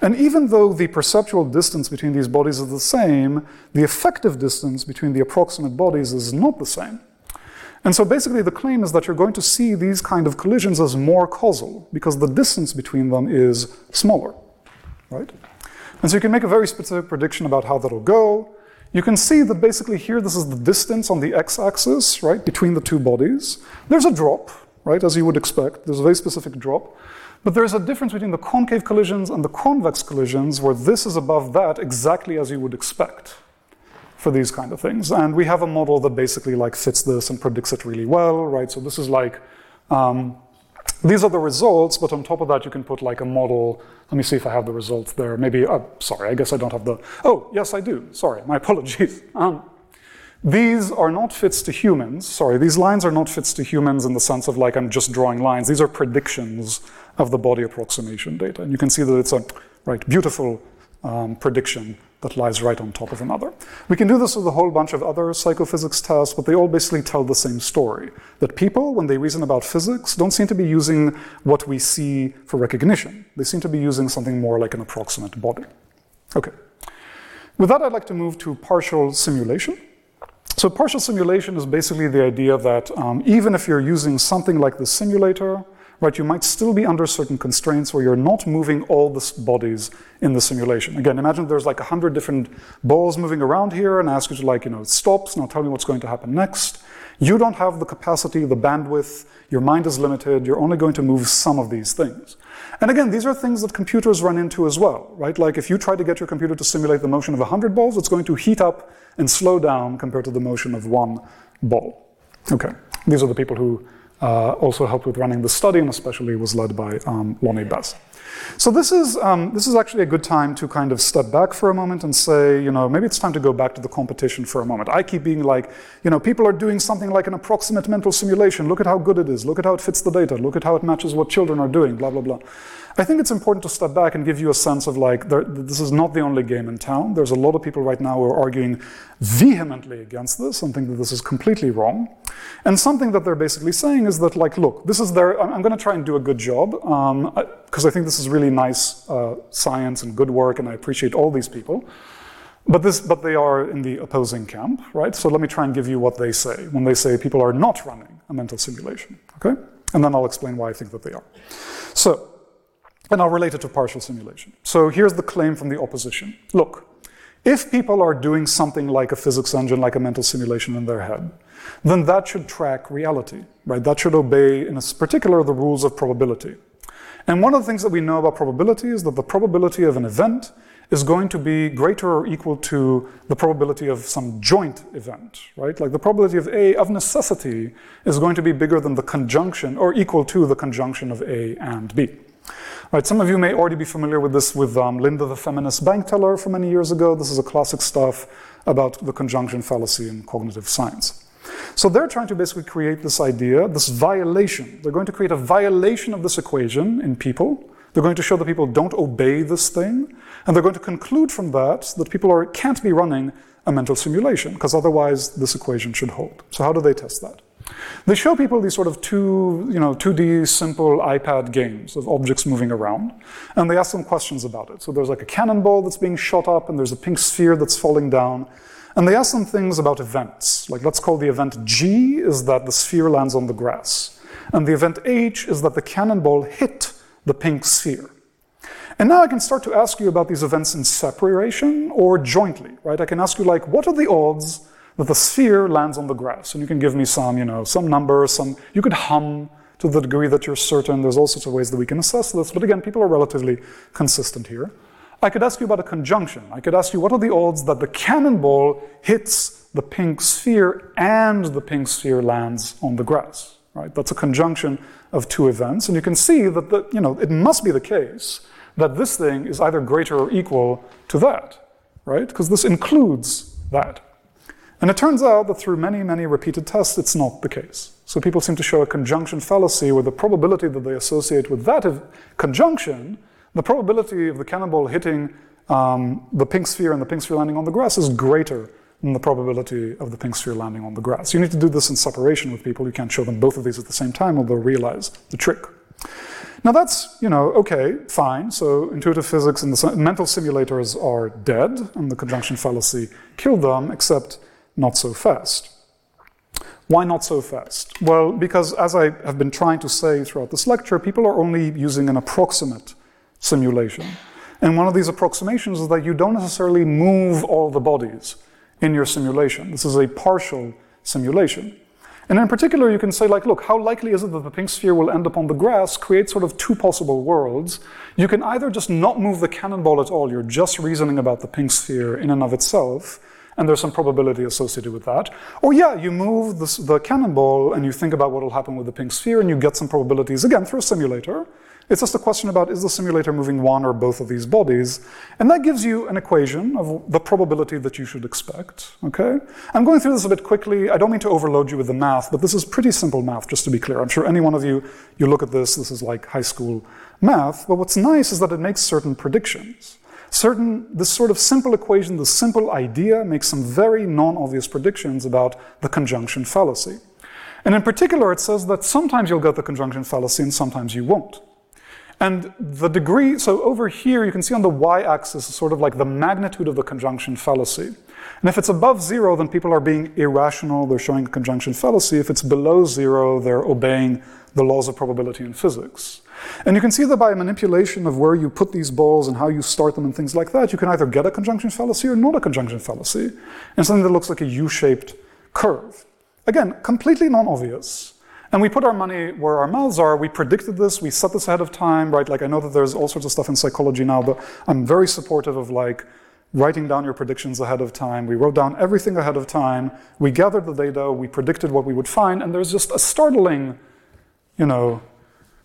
And even though the perceptual distance between these bodies is the same, the effective distance between the approximate bodies is not the same. And so basically the claim is that you're going to see these kind of collisions as more causal because the distance between them is smaller, right? And so you can make a very specific prediction about how that'll go. You can see that basically here this is the distance on the x-axis, right, between the two bodies. There's a drop, right, as you would expect. There's a very specific drop. But there's a difference between the concave collisions and the convex collisions where this is above that exactly as you would expect for these kind of things. And we have a model that basically like fits this and predicts it really well, right? So this is like, um, these are the results, but on top of that you can put like a model. Let me see if I have the results there. Maybe, uh, sorry, I guess I don't have the, oh, yes I do, sorry, my apologies. Um, these are not fits to humans. Sorry, these lines are not fits to humans in the sense of like I'm just drawing lines. These are predictions of the body approximation data. And you can see that it's a right beautiful um, prediction that lies right on top of another. We can do this with a whole bunch of other psychophysics tests, but they all basically tell the same story. That people, when they reason about physics, don't seem to be using what we see for recognition. They seem to be using something more like an approximate body. Okay. With that, I'd like to move to partial simulation. So partial simulation is basically the idea that um, even if you're using something like the simulator, right, you might still be under certain constraints where you're not moving all the bodies in the simulation. Again, imagine there's like a hundred different balls moving around here and ask you to like, you know, stops, now tell me what's going to happen next. You don't have the capacity, the bandwidth, your mind is limited, you're only going to move some of these things. And again, these are things that computers run into as well, right? Like if you try to get your computer to simulate the motion of 100 balls, it's going to heat up and slow down compared to the motion of one ball. Okay, these are the people who also helped with running the study and especially was led by um, Lonnie Bess. So this is, um, this is actually a good time to kind of step back for a moment and say, you know, maybe it's time to go back to the competition for a moment. I keep being like, you know, people are doing something like an approximate mental simulation. Look at how good it is. Look at how it fits the data. Look at how it matches what children are doing, blah, blah, blah. I think it's important to step back and give you a sense of like, there, this is not the only game in town. There's a lot of people right now who are arguing vehemently against this and think that this is completely wrong. And something that they're basically saying is that, like, look, this is their, I'm going to try and do a good job um, I think this is really nice uh, science and good work, and I appreciate all these people. But, this, but they are in the opposing camp, right? So let me try and give you what they say when they say people are not running a mental simulation, okay? And then I'll explain why I think that they are. So, and I'll relate it to partial simulation. So here's the claim from the opposition. Look, if people are doing something like a physics engine, like a mental simulation in their head, then that should track reality, right? That should obey, in particular, the rules of probability. And one of the things that we know about probability is that the probability of an event is going to be greater or equal to the probability of some joint event, right? Like the probability of A of necessity is going to be bigger than the conjunction or equal to the conjunction of A and B. Right, some of you may already be familiar with this with um, Linda the feminist bank teller from many years ago. This is a classic stuff about the conjunction fallacy in cognitive science. So they're trying to basically create this idea, this violation. They're going to create a violation of this equation in people. They're going to show that people don't obey this thing. And they're going to conclude from that that people are, can't be running a mental simulation, because otherwise this equation should hold. So how do they test that? They show people these sort of two, you know, 2D simple iPad games of objects moving around, and they ask them questions about it. So there's like a cannonball that's being shot up, and there's a pink sphere that's falling down, and they ask them things about events. Like let's call the event G is that the sphere lands on the grass, and the event H is that the cannonball hit the pink sphere. And now I can start to ask you about these events in separation or jointly, right? I can ask you like, what are the odds that the sphere lands on the grass. And you can give me some, you know, some number, some, you could hum to the degree that you're certain. There's all sorts of ways that we can assess this. But again, people are relatively consistent here. I could ask you about a conjunction. I could ask you what are the odds that the cannonball hits the pink sphere and the pink sphere lands on the grass, right? That's a conjunction of two events. And you can see that, the, you know, it must be the case that this thing is either greater or equal to that, right? Because this includes that. And it turns out that through many, many repeated tests, it's not the case. So people seem to show a conjunction fallacy where the probability that they associate with that conjunction the probability of the cannonball hitting um, the pink sphere and the pink sphere landing on the grass is greater than the probability of the pink sphere landing on the grass. You need to do this in separation with people. You can't show them both of these at the same time or they'll realize the trick. Now that's, you know, okay, fine. So intuitive physics and the mental simulators are dead and the conjunction fallacy killed them, except not so fast. Why not so fast? Well, because as I have been trying to say throughout this lecture, people are only using an approximate simulation. And one of these approximations is that you don't necessarily move all the bodies in your simulation. This is a partial simulation. And in particular, you can say, like, look, how likely is it that the pink sphere will end up on the grass? Create sort of two possible worlds. You can either just not move the cannonball at all, you're just reasoning about the pink sphere in and of itself, and there's some probability associated with that. Or, yeah, you move the, the cannonball and you think about what will happen with the pink sphere, and you get some probabilities, again, through a simulator. It's just a question about is the simulator moving one or both of these bodies? And that gives you an equation of the probability that you should expect, okay? I'm going through this a bit quickly. I don't mean to overload you with the math, but this is pretty simple math, just to be clear. I'm sure any one of you, you look at this, this is like high school math, but what's nice is that it makes certain predictions. Certain, this sort of simple equation, this simple idea makes some very non-obvious predictions about the conjunction fallacy. And in particular, it says that sometimes you'll get the conjunction fallacy and sometimes you won't. And the degree, so over here, you can see on the y-axis is sort of like the magnitude of the conjunction fallacy. And if it's above zero, then people are being irrational, they're showing a conjunction fallacy. If it's below zero, they're obeying the laws of probability in physics. And you can see that by manipulation of where you put these balls and how you start them and things like that, you can either get a conjunction fallacy or not a conjunction fallacy, and something that looks like a U-shaped curve. Again, completely non-obvious. And we put our money where our mouths are. We predicted this. We set this ahead of time, right? Like I know that there's all sorts of stuff in psychology now, but I'm very supportive of like writing down your predictions ahead of time. We wrote down everything ahead of time. We gathered the data. We predicted what we would find. And there's just a startling, you know,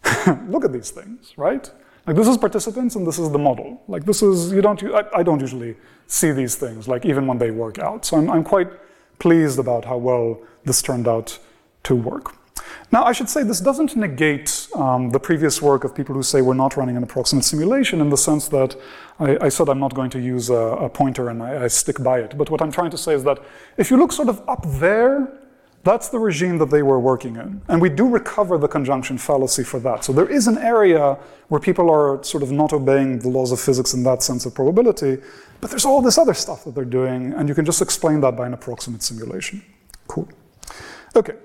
look at these things, right? Like this is participants and this is the model. Like this is, you don't, I, I don't usually see these things, like even when they work out. So I'm, I'm quite pleased about how well this turned out to work. Now, I should say this doesn't negate um, the previous work of people who say we're not running an approximate simulation in the sense that I, I said I'm not going to use a, a pointer and I, I, stick by it. But what I'm trying to say is that if you look sort of up there, that's the regime that they were working in. And we do recover the conjunction fallacy for that. So there is an area where people are sort of not obeying the laws of physics in that sense of probability, but there's all this other stuff that they're doing, and you can just explain that by an approximate simulation. Cool. Okay.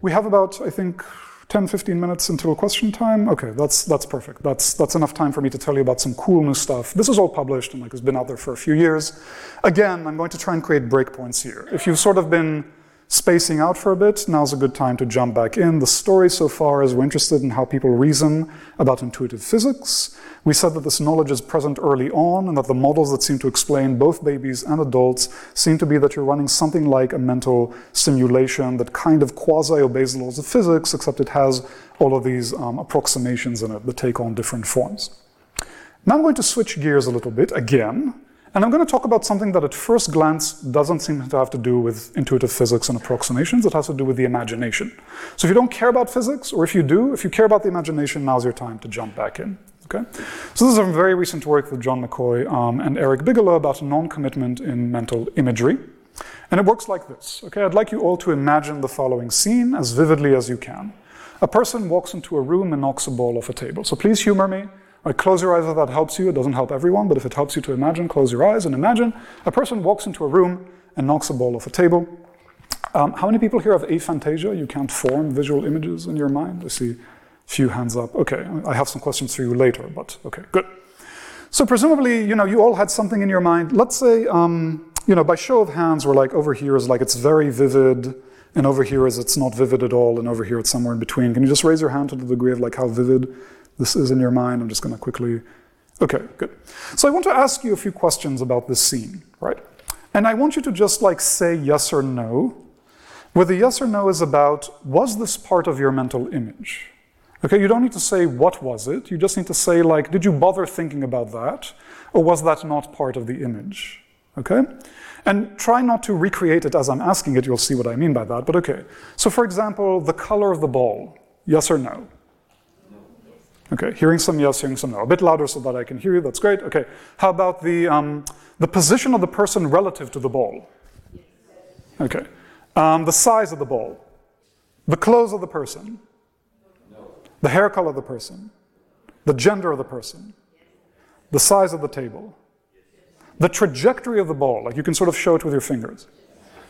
We have about, I think, 10, 15 minutes until question time. Okay, that's, that's perfect. That's, that's enough time for me to tell you about some cool new stuff. This is all published and like has been out there for a few years. Again, I'm going to try and create breakpoints here. If you've sort of been spacing out for a bit, now's a good time to jump back in. The story so far is we're interested in how people reason about intuitive physics. We said that this knowledge is present early on and that the models that seem to explain both babies and adults seem to be that you're running something like a mental simulation that kind of quasi obeys the laws of physics, except it has all of these um, approximations in it that take on different forms. Now I'm going to switch gears a little bit again and I'm going to talk about something that at first glance doesn't seem to have to do with intuitive physics and approximations. It has to do with the imagination. So if you don't care about physics, or if you do, if you care about the imagination, now's your time to jump back in. Okay? So this is a very recent work with John McCoy um, and Eric Bigelow about non-commitment in mental imagery. And it works like this. Okay, I'd like you all to imagine the following scene as vividly as you can. A person walks into a room and knocks a ball off a table. So please humor me. Right, close your eyes if that helps you. It doesn't help everyone, but if it helps you to imagine, close your eyes and imagine a person walks into a room and knocks a ball off a table. Um, how many people here have aphantasia? You can't form visual images in your mind? I see a few hands up. Okay, I have some questions for you later, but okay, good. So presumably, you know, you all had something in your mind. Let's say, um, you know, by show of hands, we're like over here is like it's very vivid, and over here is it's not vivid at all, and over here it's somewhere in between. Can you just raise your hand to the degree of like how vivid this is in your mind. I'm just going to quickly. Okay, good. So I want to ask you a few questions about this scene, right? And I want you to just like say yes or no, where the yes or no is about was this part of your mental image? Okay, you don't need to say what was it. You just need to say like, did you bother thinking about that, or was that not part of the image? Okay, and try not to recreate it as I'm asking it. You'll see what I mean by that. But okay. So for example, the color of the ball, yes or no? Okay, hearing some yes, hearing some no. A bit louder so that I can hear you, that's great. Okay, how about the, um, the position of the person relative to the ball? Okay, um, the size of the ball, the clothes of the person, the hair color of the person, the gender of the person, the size of the table, the trajectory of the ball, like you can sort of show it with your fingers.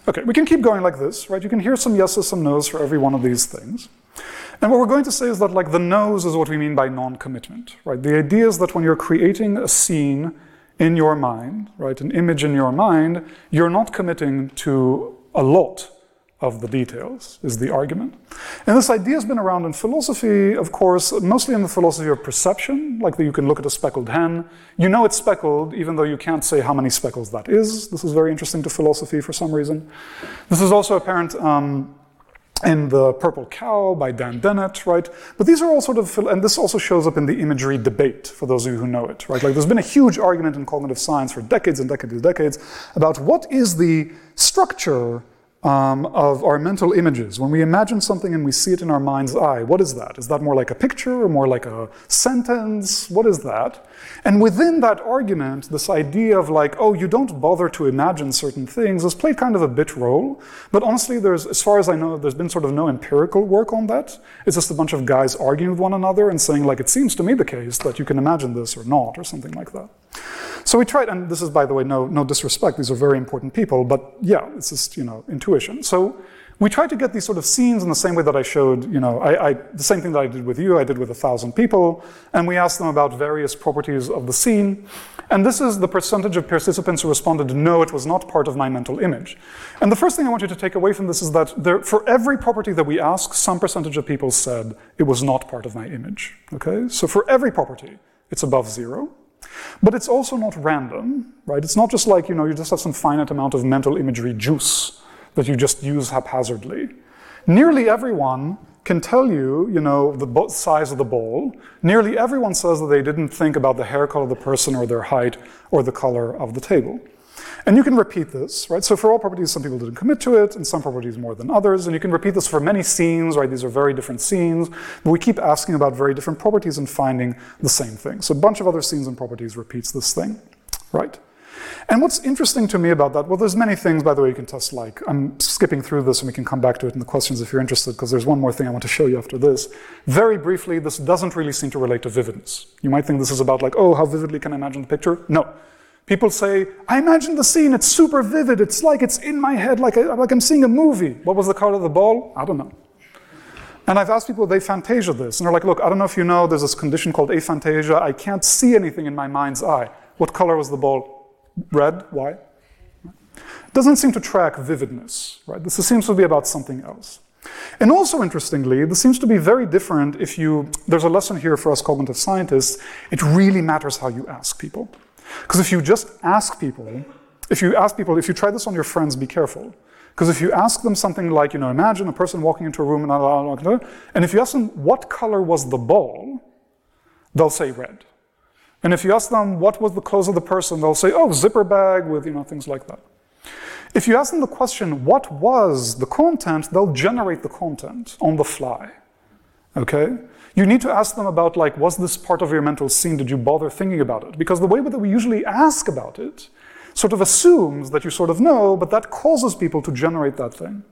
Okay, we can keep going like this, right? You can hear some yeses, some nos for every one of these things. And what we're going to say is that like the nos is what we mean by non-commitment, right? The idea is that when you're creating a scene in your mind, right, an image in your mind, you're not committing to a lot of the details, is the argument. And this idea has been around in philosophy, of course, mostly in the philosophy of perception, like that you can look at a speckled hen. You know it's speckled, even though you can't say how many speckles that is. This is very interesting to philosophy for some reason. This is also apparent. Um, in the Purple Cow by Dan Dennett, right? But these are all sort of, and this also shows up in the imagery debate, for those of you who know it, right? Like there's been a huge argument in cognitive science for decades and decades and decades about what is the structure um, of our mental images. When we imagine something and we see it in our mind's eye, what is that? Is that more like a picture or more like a sentence? What is that? And within that argument, this idea of like, oh, you don't bother to imagine certain things has played kind of a bit role. But honestly, there's, as far as I know, there's been sort of no empirical work on that. It's just a bunch of guys arguing with one another and saying, like, it seems to me the case that you can imagine this or not, or something like that. So we tried, and this is, by the way, no, no disrespect, these are very important people, but yeah, it's just, you know, intuition. So we tried to get these sort of scenes in the same way that I showed, you know, I, I, the same thing that I did with you, I did with a thousand people, and we asked them about various properties of the scene. And this is the percentage of participants who responded, no, it was not part of my mental image. And the first thing I want you to take away from this is that there, for every property that we ask, some percentage of people said it was not part of my image. Okay? So for every property, it's above zero. But it's also not random, right? It's not just like, you know, you just have some finite amount of mental imagery juice that you just use haphazardly. Nearly everyone can tell you, you know, the size of the bowl. Nearly everyone says that they didn't think about the hair color of the person or their height or the color of the table. And you can repeat this, right? So for all properties, some people didn't commit to it, and some properties more than others. And you can repeat this for many scenes, right? These are very different scenes, but we keep asking about very different properties and finding the same thing. So a bunch of other scenes and properties repeats this thing, right? And what's interesting to me about that, well, there's many things, by the way, you can test like. I'm skipping through this and we can come back to it in the questions if you're interested, because there's one more thing I want to show you after this. Very briefly, this doesn't really seem to relate to vividness. You might think this is about like, oh, how vividly can I imagine the picture? No. People say, I imagine the scene, it's super vivid, it's like it's in my head, like, I, like I'm seeing a movie. What was the color of the ball? I don't know. And I've asked people, they fantasia this. And they're like, look, I don't know if you know, there's this condition called aphantasia. I can't see anything in my mind's eye. What color was the ball? Red? Why? Doesn't seem to track vividness, right? This seems to be about something else. And also interestingly, this seems to be very different if you, there's a lesson here for us cognitive scientists, it really matters how you ask people. Because if you just ask people, if you ask people, if you try this on your friends, be careful. Because if you ask them something like, you know, imagine a person walking into a room and, and if you ask them what color was the ball, they'll say red. And if you ask them what was the clothes of the person, they'll say, oh, zipper bag with, you know, things like that. If you ask them the question, what was the content, they'll generate the content on the fly. Okay? You need to ask them about, like, was this part of your mental scene? Did you bother thinking about it? Because the way that we usually ask about it sort of assumes that you sort of know, but that causes people to generate that thing.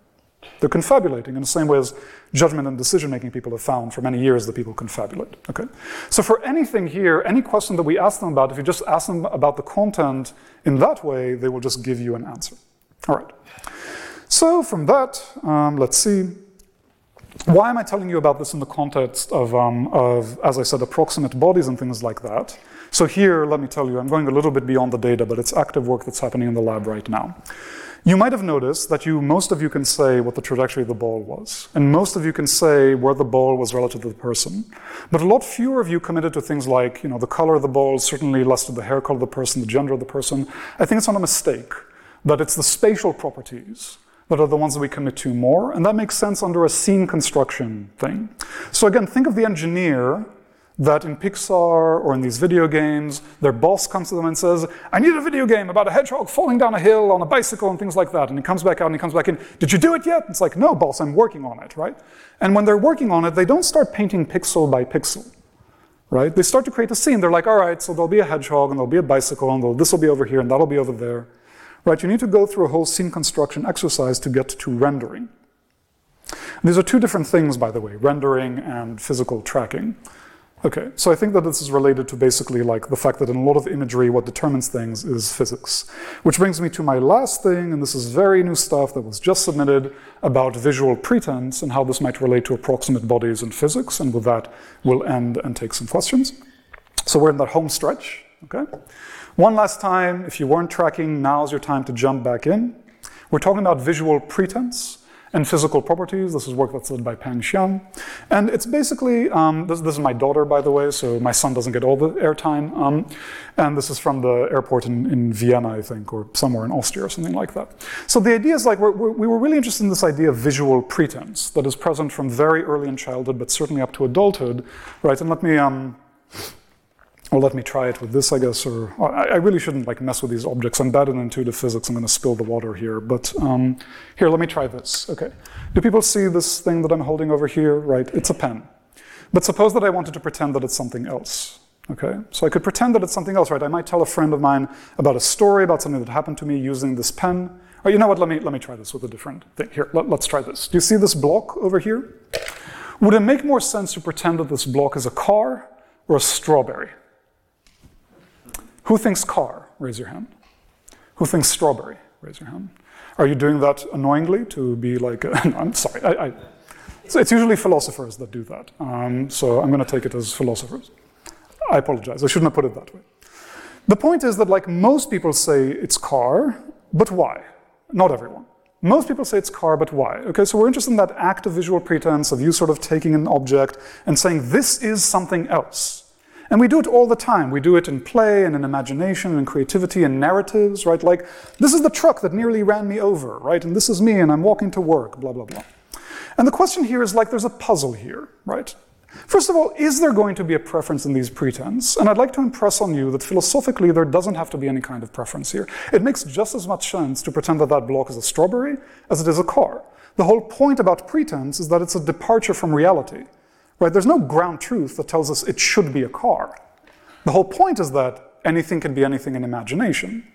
They're confabulating in the same way as judgment and decision making people have found for many years that people confabulate. Okay? So, for anything here, any question that we ask them about, if you just ask them about the content in that way, they will just give you an answer. All right. So, from that, um, let's see. Why am I telling you about this in the context of, um, of, as I said, approximate bodies and things like that? So, here, let me tell you, I'm going a little bit beyond the data, but it's active work that's happening in the lab right now. You might have noticed that you, most of you can say what the trajectory of the ball was, and most of you can say where the ball was relative to the person. But a lot fewer of you committed to things like, you know, the color of the ball, certainly less to the hair color of the person, the gender of the person. I think it's not a mistake, that it's the spatial properties that are the ones that we commit to more, and that makes sense under a scene construction thing. So again, think of the engineer that in Pixar or in these video games, their boss comes to them and says, I need a video game about a hedgehog falling down a hill on a bicycle and things like that. And he comes back out and he comes back in, Did you do it yet? It's like, No, boss, I'm working on it, right? And when they're working on it, they don't start painting pixel by pixel. right? They start to create a scene. They're like, all right, so there'll be a hedgehog and there'll be a bicycle and this will be over here and that'll be over there, right? You need to go through a whole scene construction exercise to get to rendering. These are two different things, by the way, rendering and physical tracking. Okay, so I think that this is related to basically like the fact that in a lot of imagery, what determines things is physics. Which brings me to my last thing, and this is very new stuff that was just submitted about visual pretense and how this might relate to approximate bodies in physics. And with that, we'll end and take some questions. So we're in that home stretch, okay? One last time, if you weren't tracking, now's your time to jump back in. We're talking about visual pretense and physical properties. This is work that's led by Peng Xiang. And it's basically, um, this, this, is my daughter, by the way, so my son doesn't get all the airtime. Um, and this is from the airport in, in, Vienna, I think, or somewhere in Austria or something like that. So the idea is like, we're, we're, we were really interested in this idea of visual pretense that is present from very early in childhood, but certainly up to adulthood, right? And let me, um, or let me try it with this, I guess, or I, I, really shouldn't like mess with these objects. I'm bad in intuitive physics. I'm going to spill the water here. But um, here, let me try this. Okay. Do people see this thing that I'm holding over here? Right. It's a pen. But suppose that I wanted to pretend that it's something else. Okay. So I could pretend that it's something else, right? I might tell a friend of mine about a story about something that happened to me using this pen. Or you know what? Let me let me try this with a different thing. Here, let, let's try this. Do you see this block over here? Would it make more sense to pretend that this block is a car or a strawberry? Who thinks car? Raise your hand. Who thinks strawberry? Raise your hand. Are you doing that annoyingly to be like, no, I'm sorry. I, I, so it's usually philosophers that do that. Um, so I'm going to take it as philosophers. I apologize. I shouldn't have put it that way. The point is that, like, most people say it's car, but why? Not everyone. Most people say it's car, but why? Okay, so we're interested in that act of visual pretense of you sort of taking an object and saying this is something else. And we do it all the time. We do it in play and in imagination and creativity and narratives, right? Like, this is the truck that nearly ran me over, right? And this is me and I'm walking to work, blah, blah, blah. And the question here is like, there's a puzzle here, right? First of all, is there going to be a preference in these pretense? And I'd like to impress on you that philosophically there doesn't have to be any kind of preference here. It makes just as much sense to pretend that that block is a strawberry as it is a car. The whole point about pretense is that it's a departure from reality. Right? There's no ground truth that tells us it should be a car. The whole point is that anything can be anything in imagination.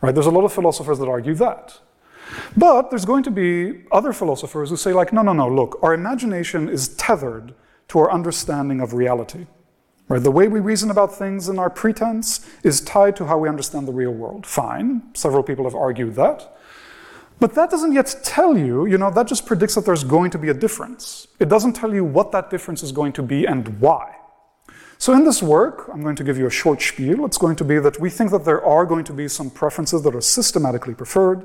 Right? There's a lot of philosophers that argue that. But there's going to be other philosophers who say, like, no, no, no, look, our imagination is tethered to our understanding of reality. Right? The way we reason about things in our pretense is tied to how we understand the real world. Fine. Several people have argued that. But that doesn't yet tell you, you know, that just predicts that there's going to be a difference. It doesn't tell you what that difference is going to be and why. So in this work, I'm going to give you a short spiel. It's going to be that we think that there are going to be some preferences that are systematically preferred,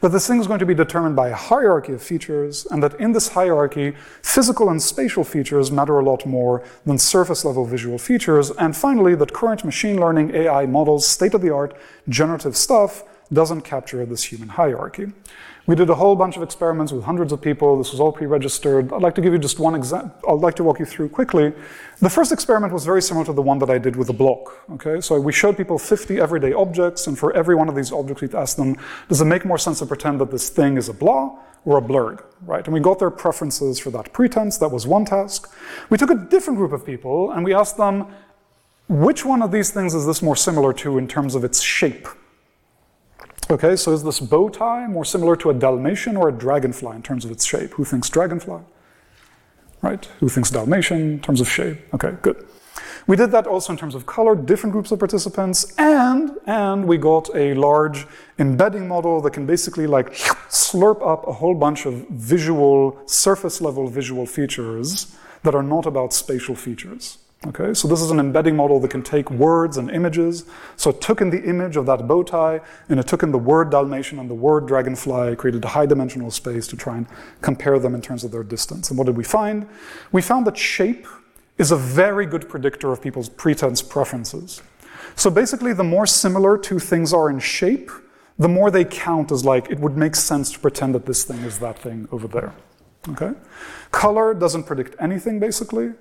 that this thing is going to be determined by a hierarchy of features, and that in this hierarchy, physical and spatial features matter a lot more than surface level visual features, and finally, that current machine learning AI models, state of the art, generative stuff, doesn't capture this human hierarchy. We did a whole bunch of experiments with hundreds of people. This was all pre-registered. I'd like to give you just one example. I'd like to walk you through quickly. The first experiment was very similar to the one that I did with the block. Okay, so we showed people 50 everyday objects, and for every one of these objects, we'd ask them, does it make more sense to pretend that this thing is a blah or a blurg, right? And we got their preferences for that pretense. That was one task. We took a different group of people, and we asked them, which one of these things is this more similar to in terms of its shape? Okay, so is this bow tie more similar to a Dalmatian or a dragonfly in terms of its shape? Who thinks dragonfly? Right? Who thinks Dalmatian in terms of shape? Okay, good. We did that also in terms of color, different groups of participants, and and we got a large embedding model that can basically like slurp up a whole bunch of visual, surface level visual features that are not about spatial features. Okay, so this is an embedding model that can take words and images. So it took in the image of that bow tie, and it took in the word Dalmatian and the word dragonfly, created a high dimensional space to try and compare them in terms of their distance. And what did we find? We found that shape is a very good predictor of people's pretense preferences. So basically, the more similar two things are in shape, the more they count as like, it would make sense to pretend that this thing is that thing over there. Okay? Color doesn't predict anything, basically.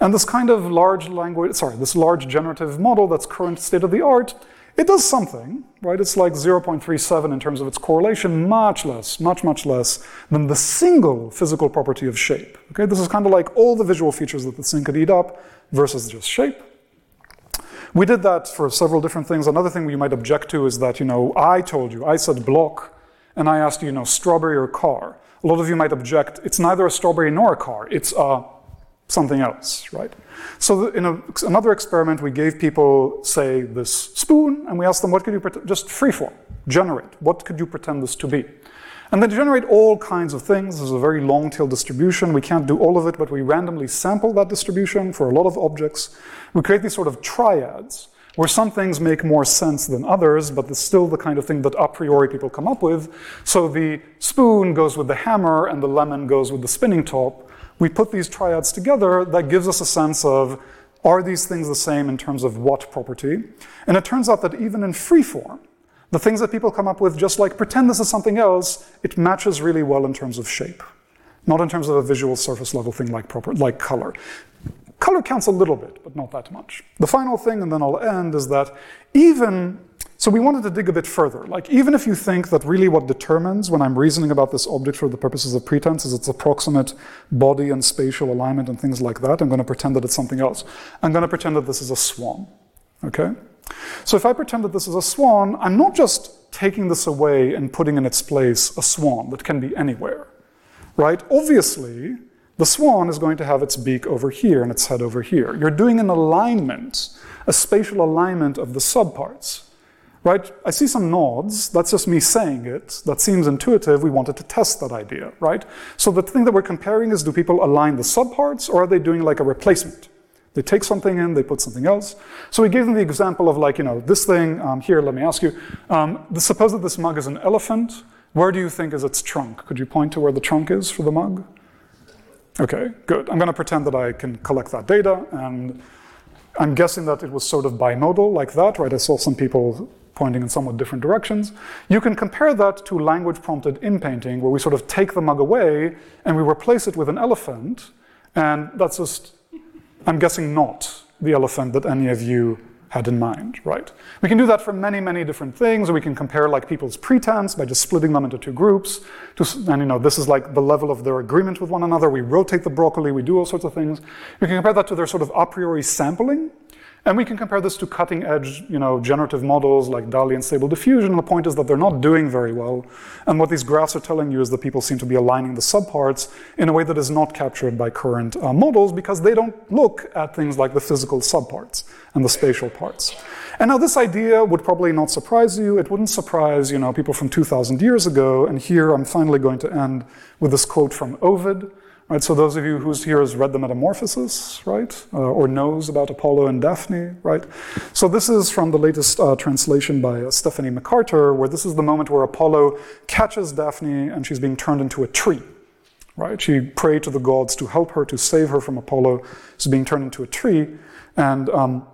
And this kind of large language, sorry, this large generative model that's current state of the art, it does something, right? It's like 0.37 in terms of its correlation, much less, much, much less than the single physical property of shape. Okay, this is kind of like all the visual features that this thing could eat up versus just shape. We did that for several different things. Another thing you might object to is that, you know, I told you, I said block, and I asked you, you know, strawberry or car. A lot of you might object, it's neither a strawberry nor a car, it's a something else, right? So in a, another experiment, we gave people, say, this spoon, and we asked them, what could you just freeform, generate, what could you pretend this to be? And they generate all kinds of things. This is a very long tail distribution. We can't do all of it, but we randomly sample that distribution for a lot of objects. We create these sort of triads where some things make more sense than others, but it's still the kind of thing that a priori people come up with. So the spoon goes with the hammer and the lemon goes with the spinning top. We put these triads together, that gives us a sense of are these things the same in terms of what property? And it turns out that even in free form, the things that people come up with, just like pretend this is something else, it matches really well in terms of shape, not in terms of a visual surface level thing like proper, like color. Color counts a little bit, but not that much. The final thing, and then I'll end, is that even so we wanted to dig a bit further. Like even if you think that really what determines when I'm reasoning about this object for the purposes of pretense is its approximate body and spatial alignment and things like that, I'm going to pretend that it's something else. I'm going to pretend that this is a swan. Okay? So if I pretend that this is a swan, I'm not just taking this away and putting in its place a swan that can be anywhere, right? Obviously, the swan is going to have its beak over here and its head over here. You're doing an alignment, a spatial alignment of the subparts, right? I see some nods. That's just me saying it. That seems intuitive. We wanted to test that idea, right? So the thing that we're comparing is do people align the subparts or are they doing like a replacement? They take something in, they put something else. So we gave them the example of like, you know, this thing, um, here, let me ask you, um, suppose that this mug is an elephant. Where do you think is its trunk? Could you point to where the trunk is for the mug? Okay, good. I'm going to pretend that I can collect that data, and I'm guessing that it was sort of bimodal like that, right? I saw some people pointing in somewhat different directions. You can compare that to language prompted inpainting, where we sort of take the mug away and we replace it with an elephant, and that's just I'm guessing not the elephant that any of you had in mind, right? We can do that for many, many different things. We can compare like people's pretense by just splitting them into two groups. To, and you know, this is like the level of their agreement with one another. We rotate the broccoli, we do all sorts of things. We can compare that to their sort of a priori sampling, and we can compare this to cutting edge, you know, generative models like DALL-E and Stable Diffusion. And the point is that they're not doing very well. And what these graphs are telling you is that people seem to be aligning the subparts in a way that is not captured by current uh, models because they don't look at things like the physical subparts and the spatial parts. And now this idea would probably not surprise you. It wouldn't surprise, you know, people from 2,000 years ago. And here I'm finally going to end with this quote from Ovid. Right, so those of you who's here has read the Metamorphosis, right, uh, or knows about Apollo and Daphne, right? So this is from the latest uh, translation by uh, Stephanie McCarter, where this is the moment where Apollo catches Daphne and she's being turned into a tree, right? She prayed to the gods to help her to save her from Apollo. She's being turned into a tree, and um,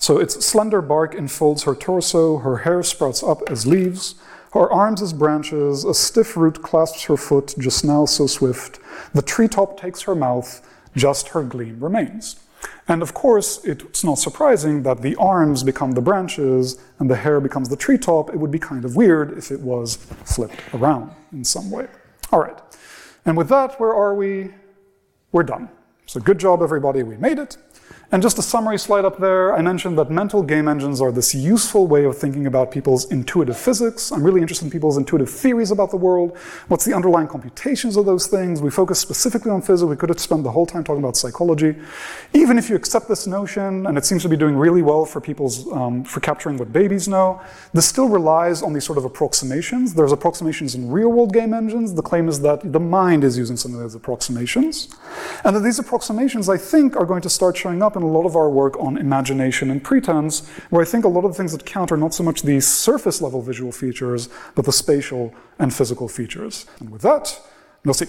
so its slender bark enfolds her torso. Her hair sprouts up as leaves. Her arms as branches, a stiff root clasps her foot, just now so swift. The treetop takes her mouth, just her gleam remains. And of course, it's not surprising that the arms become the branches and the hair becomes the treetop. It would be kind of weird if it was flipped around in some way. All right. And with that, where are we? We're done. So good job, everybody. We made it. And just a summary slide up there, I mentioned that mental game engines are this useful way of thinking about people's intuitive physics. I'm really interested in people's intuitive theories about the world. What's the underlying computations of those things? We focus specifically on physics. We could have spent the whole time talking about psychology. Even if you accept this notion, and it seems to be doing really well for people's, um, for capturing what babies know, this still relies on these sort of approximations. There's approximations in real world game engines. The claim is that the mind is using some of those approximations. And that these approximations, I think, are going to start showing up in a lot of our work on imagination and pretense, where I think a lot of the things that count are not so much the surface level visual features, but the spatial and physical features. And with that, merci.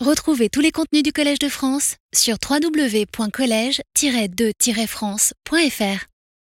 Retrouvez tous les contenus du Collège de France sur www.college-de-france.fr.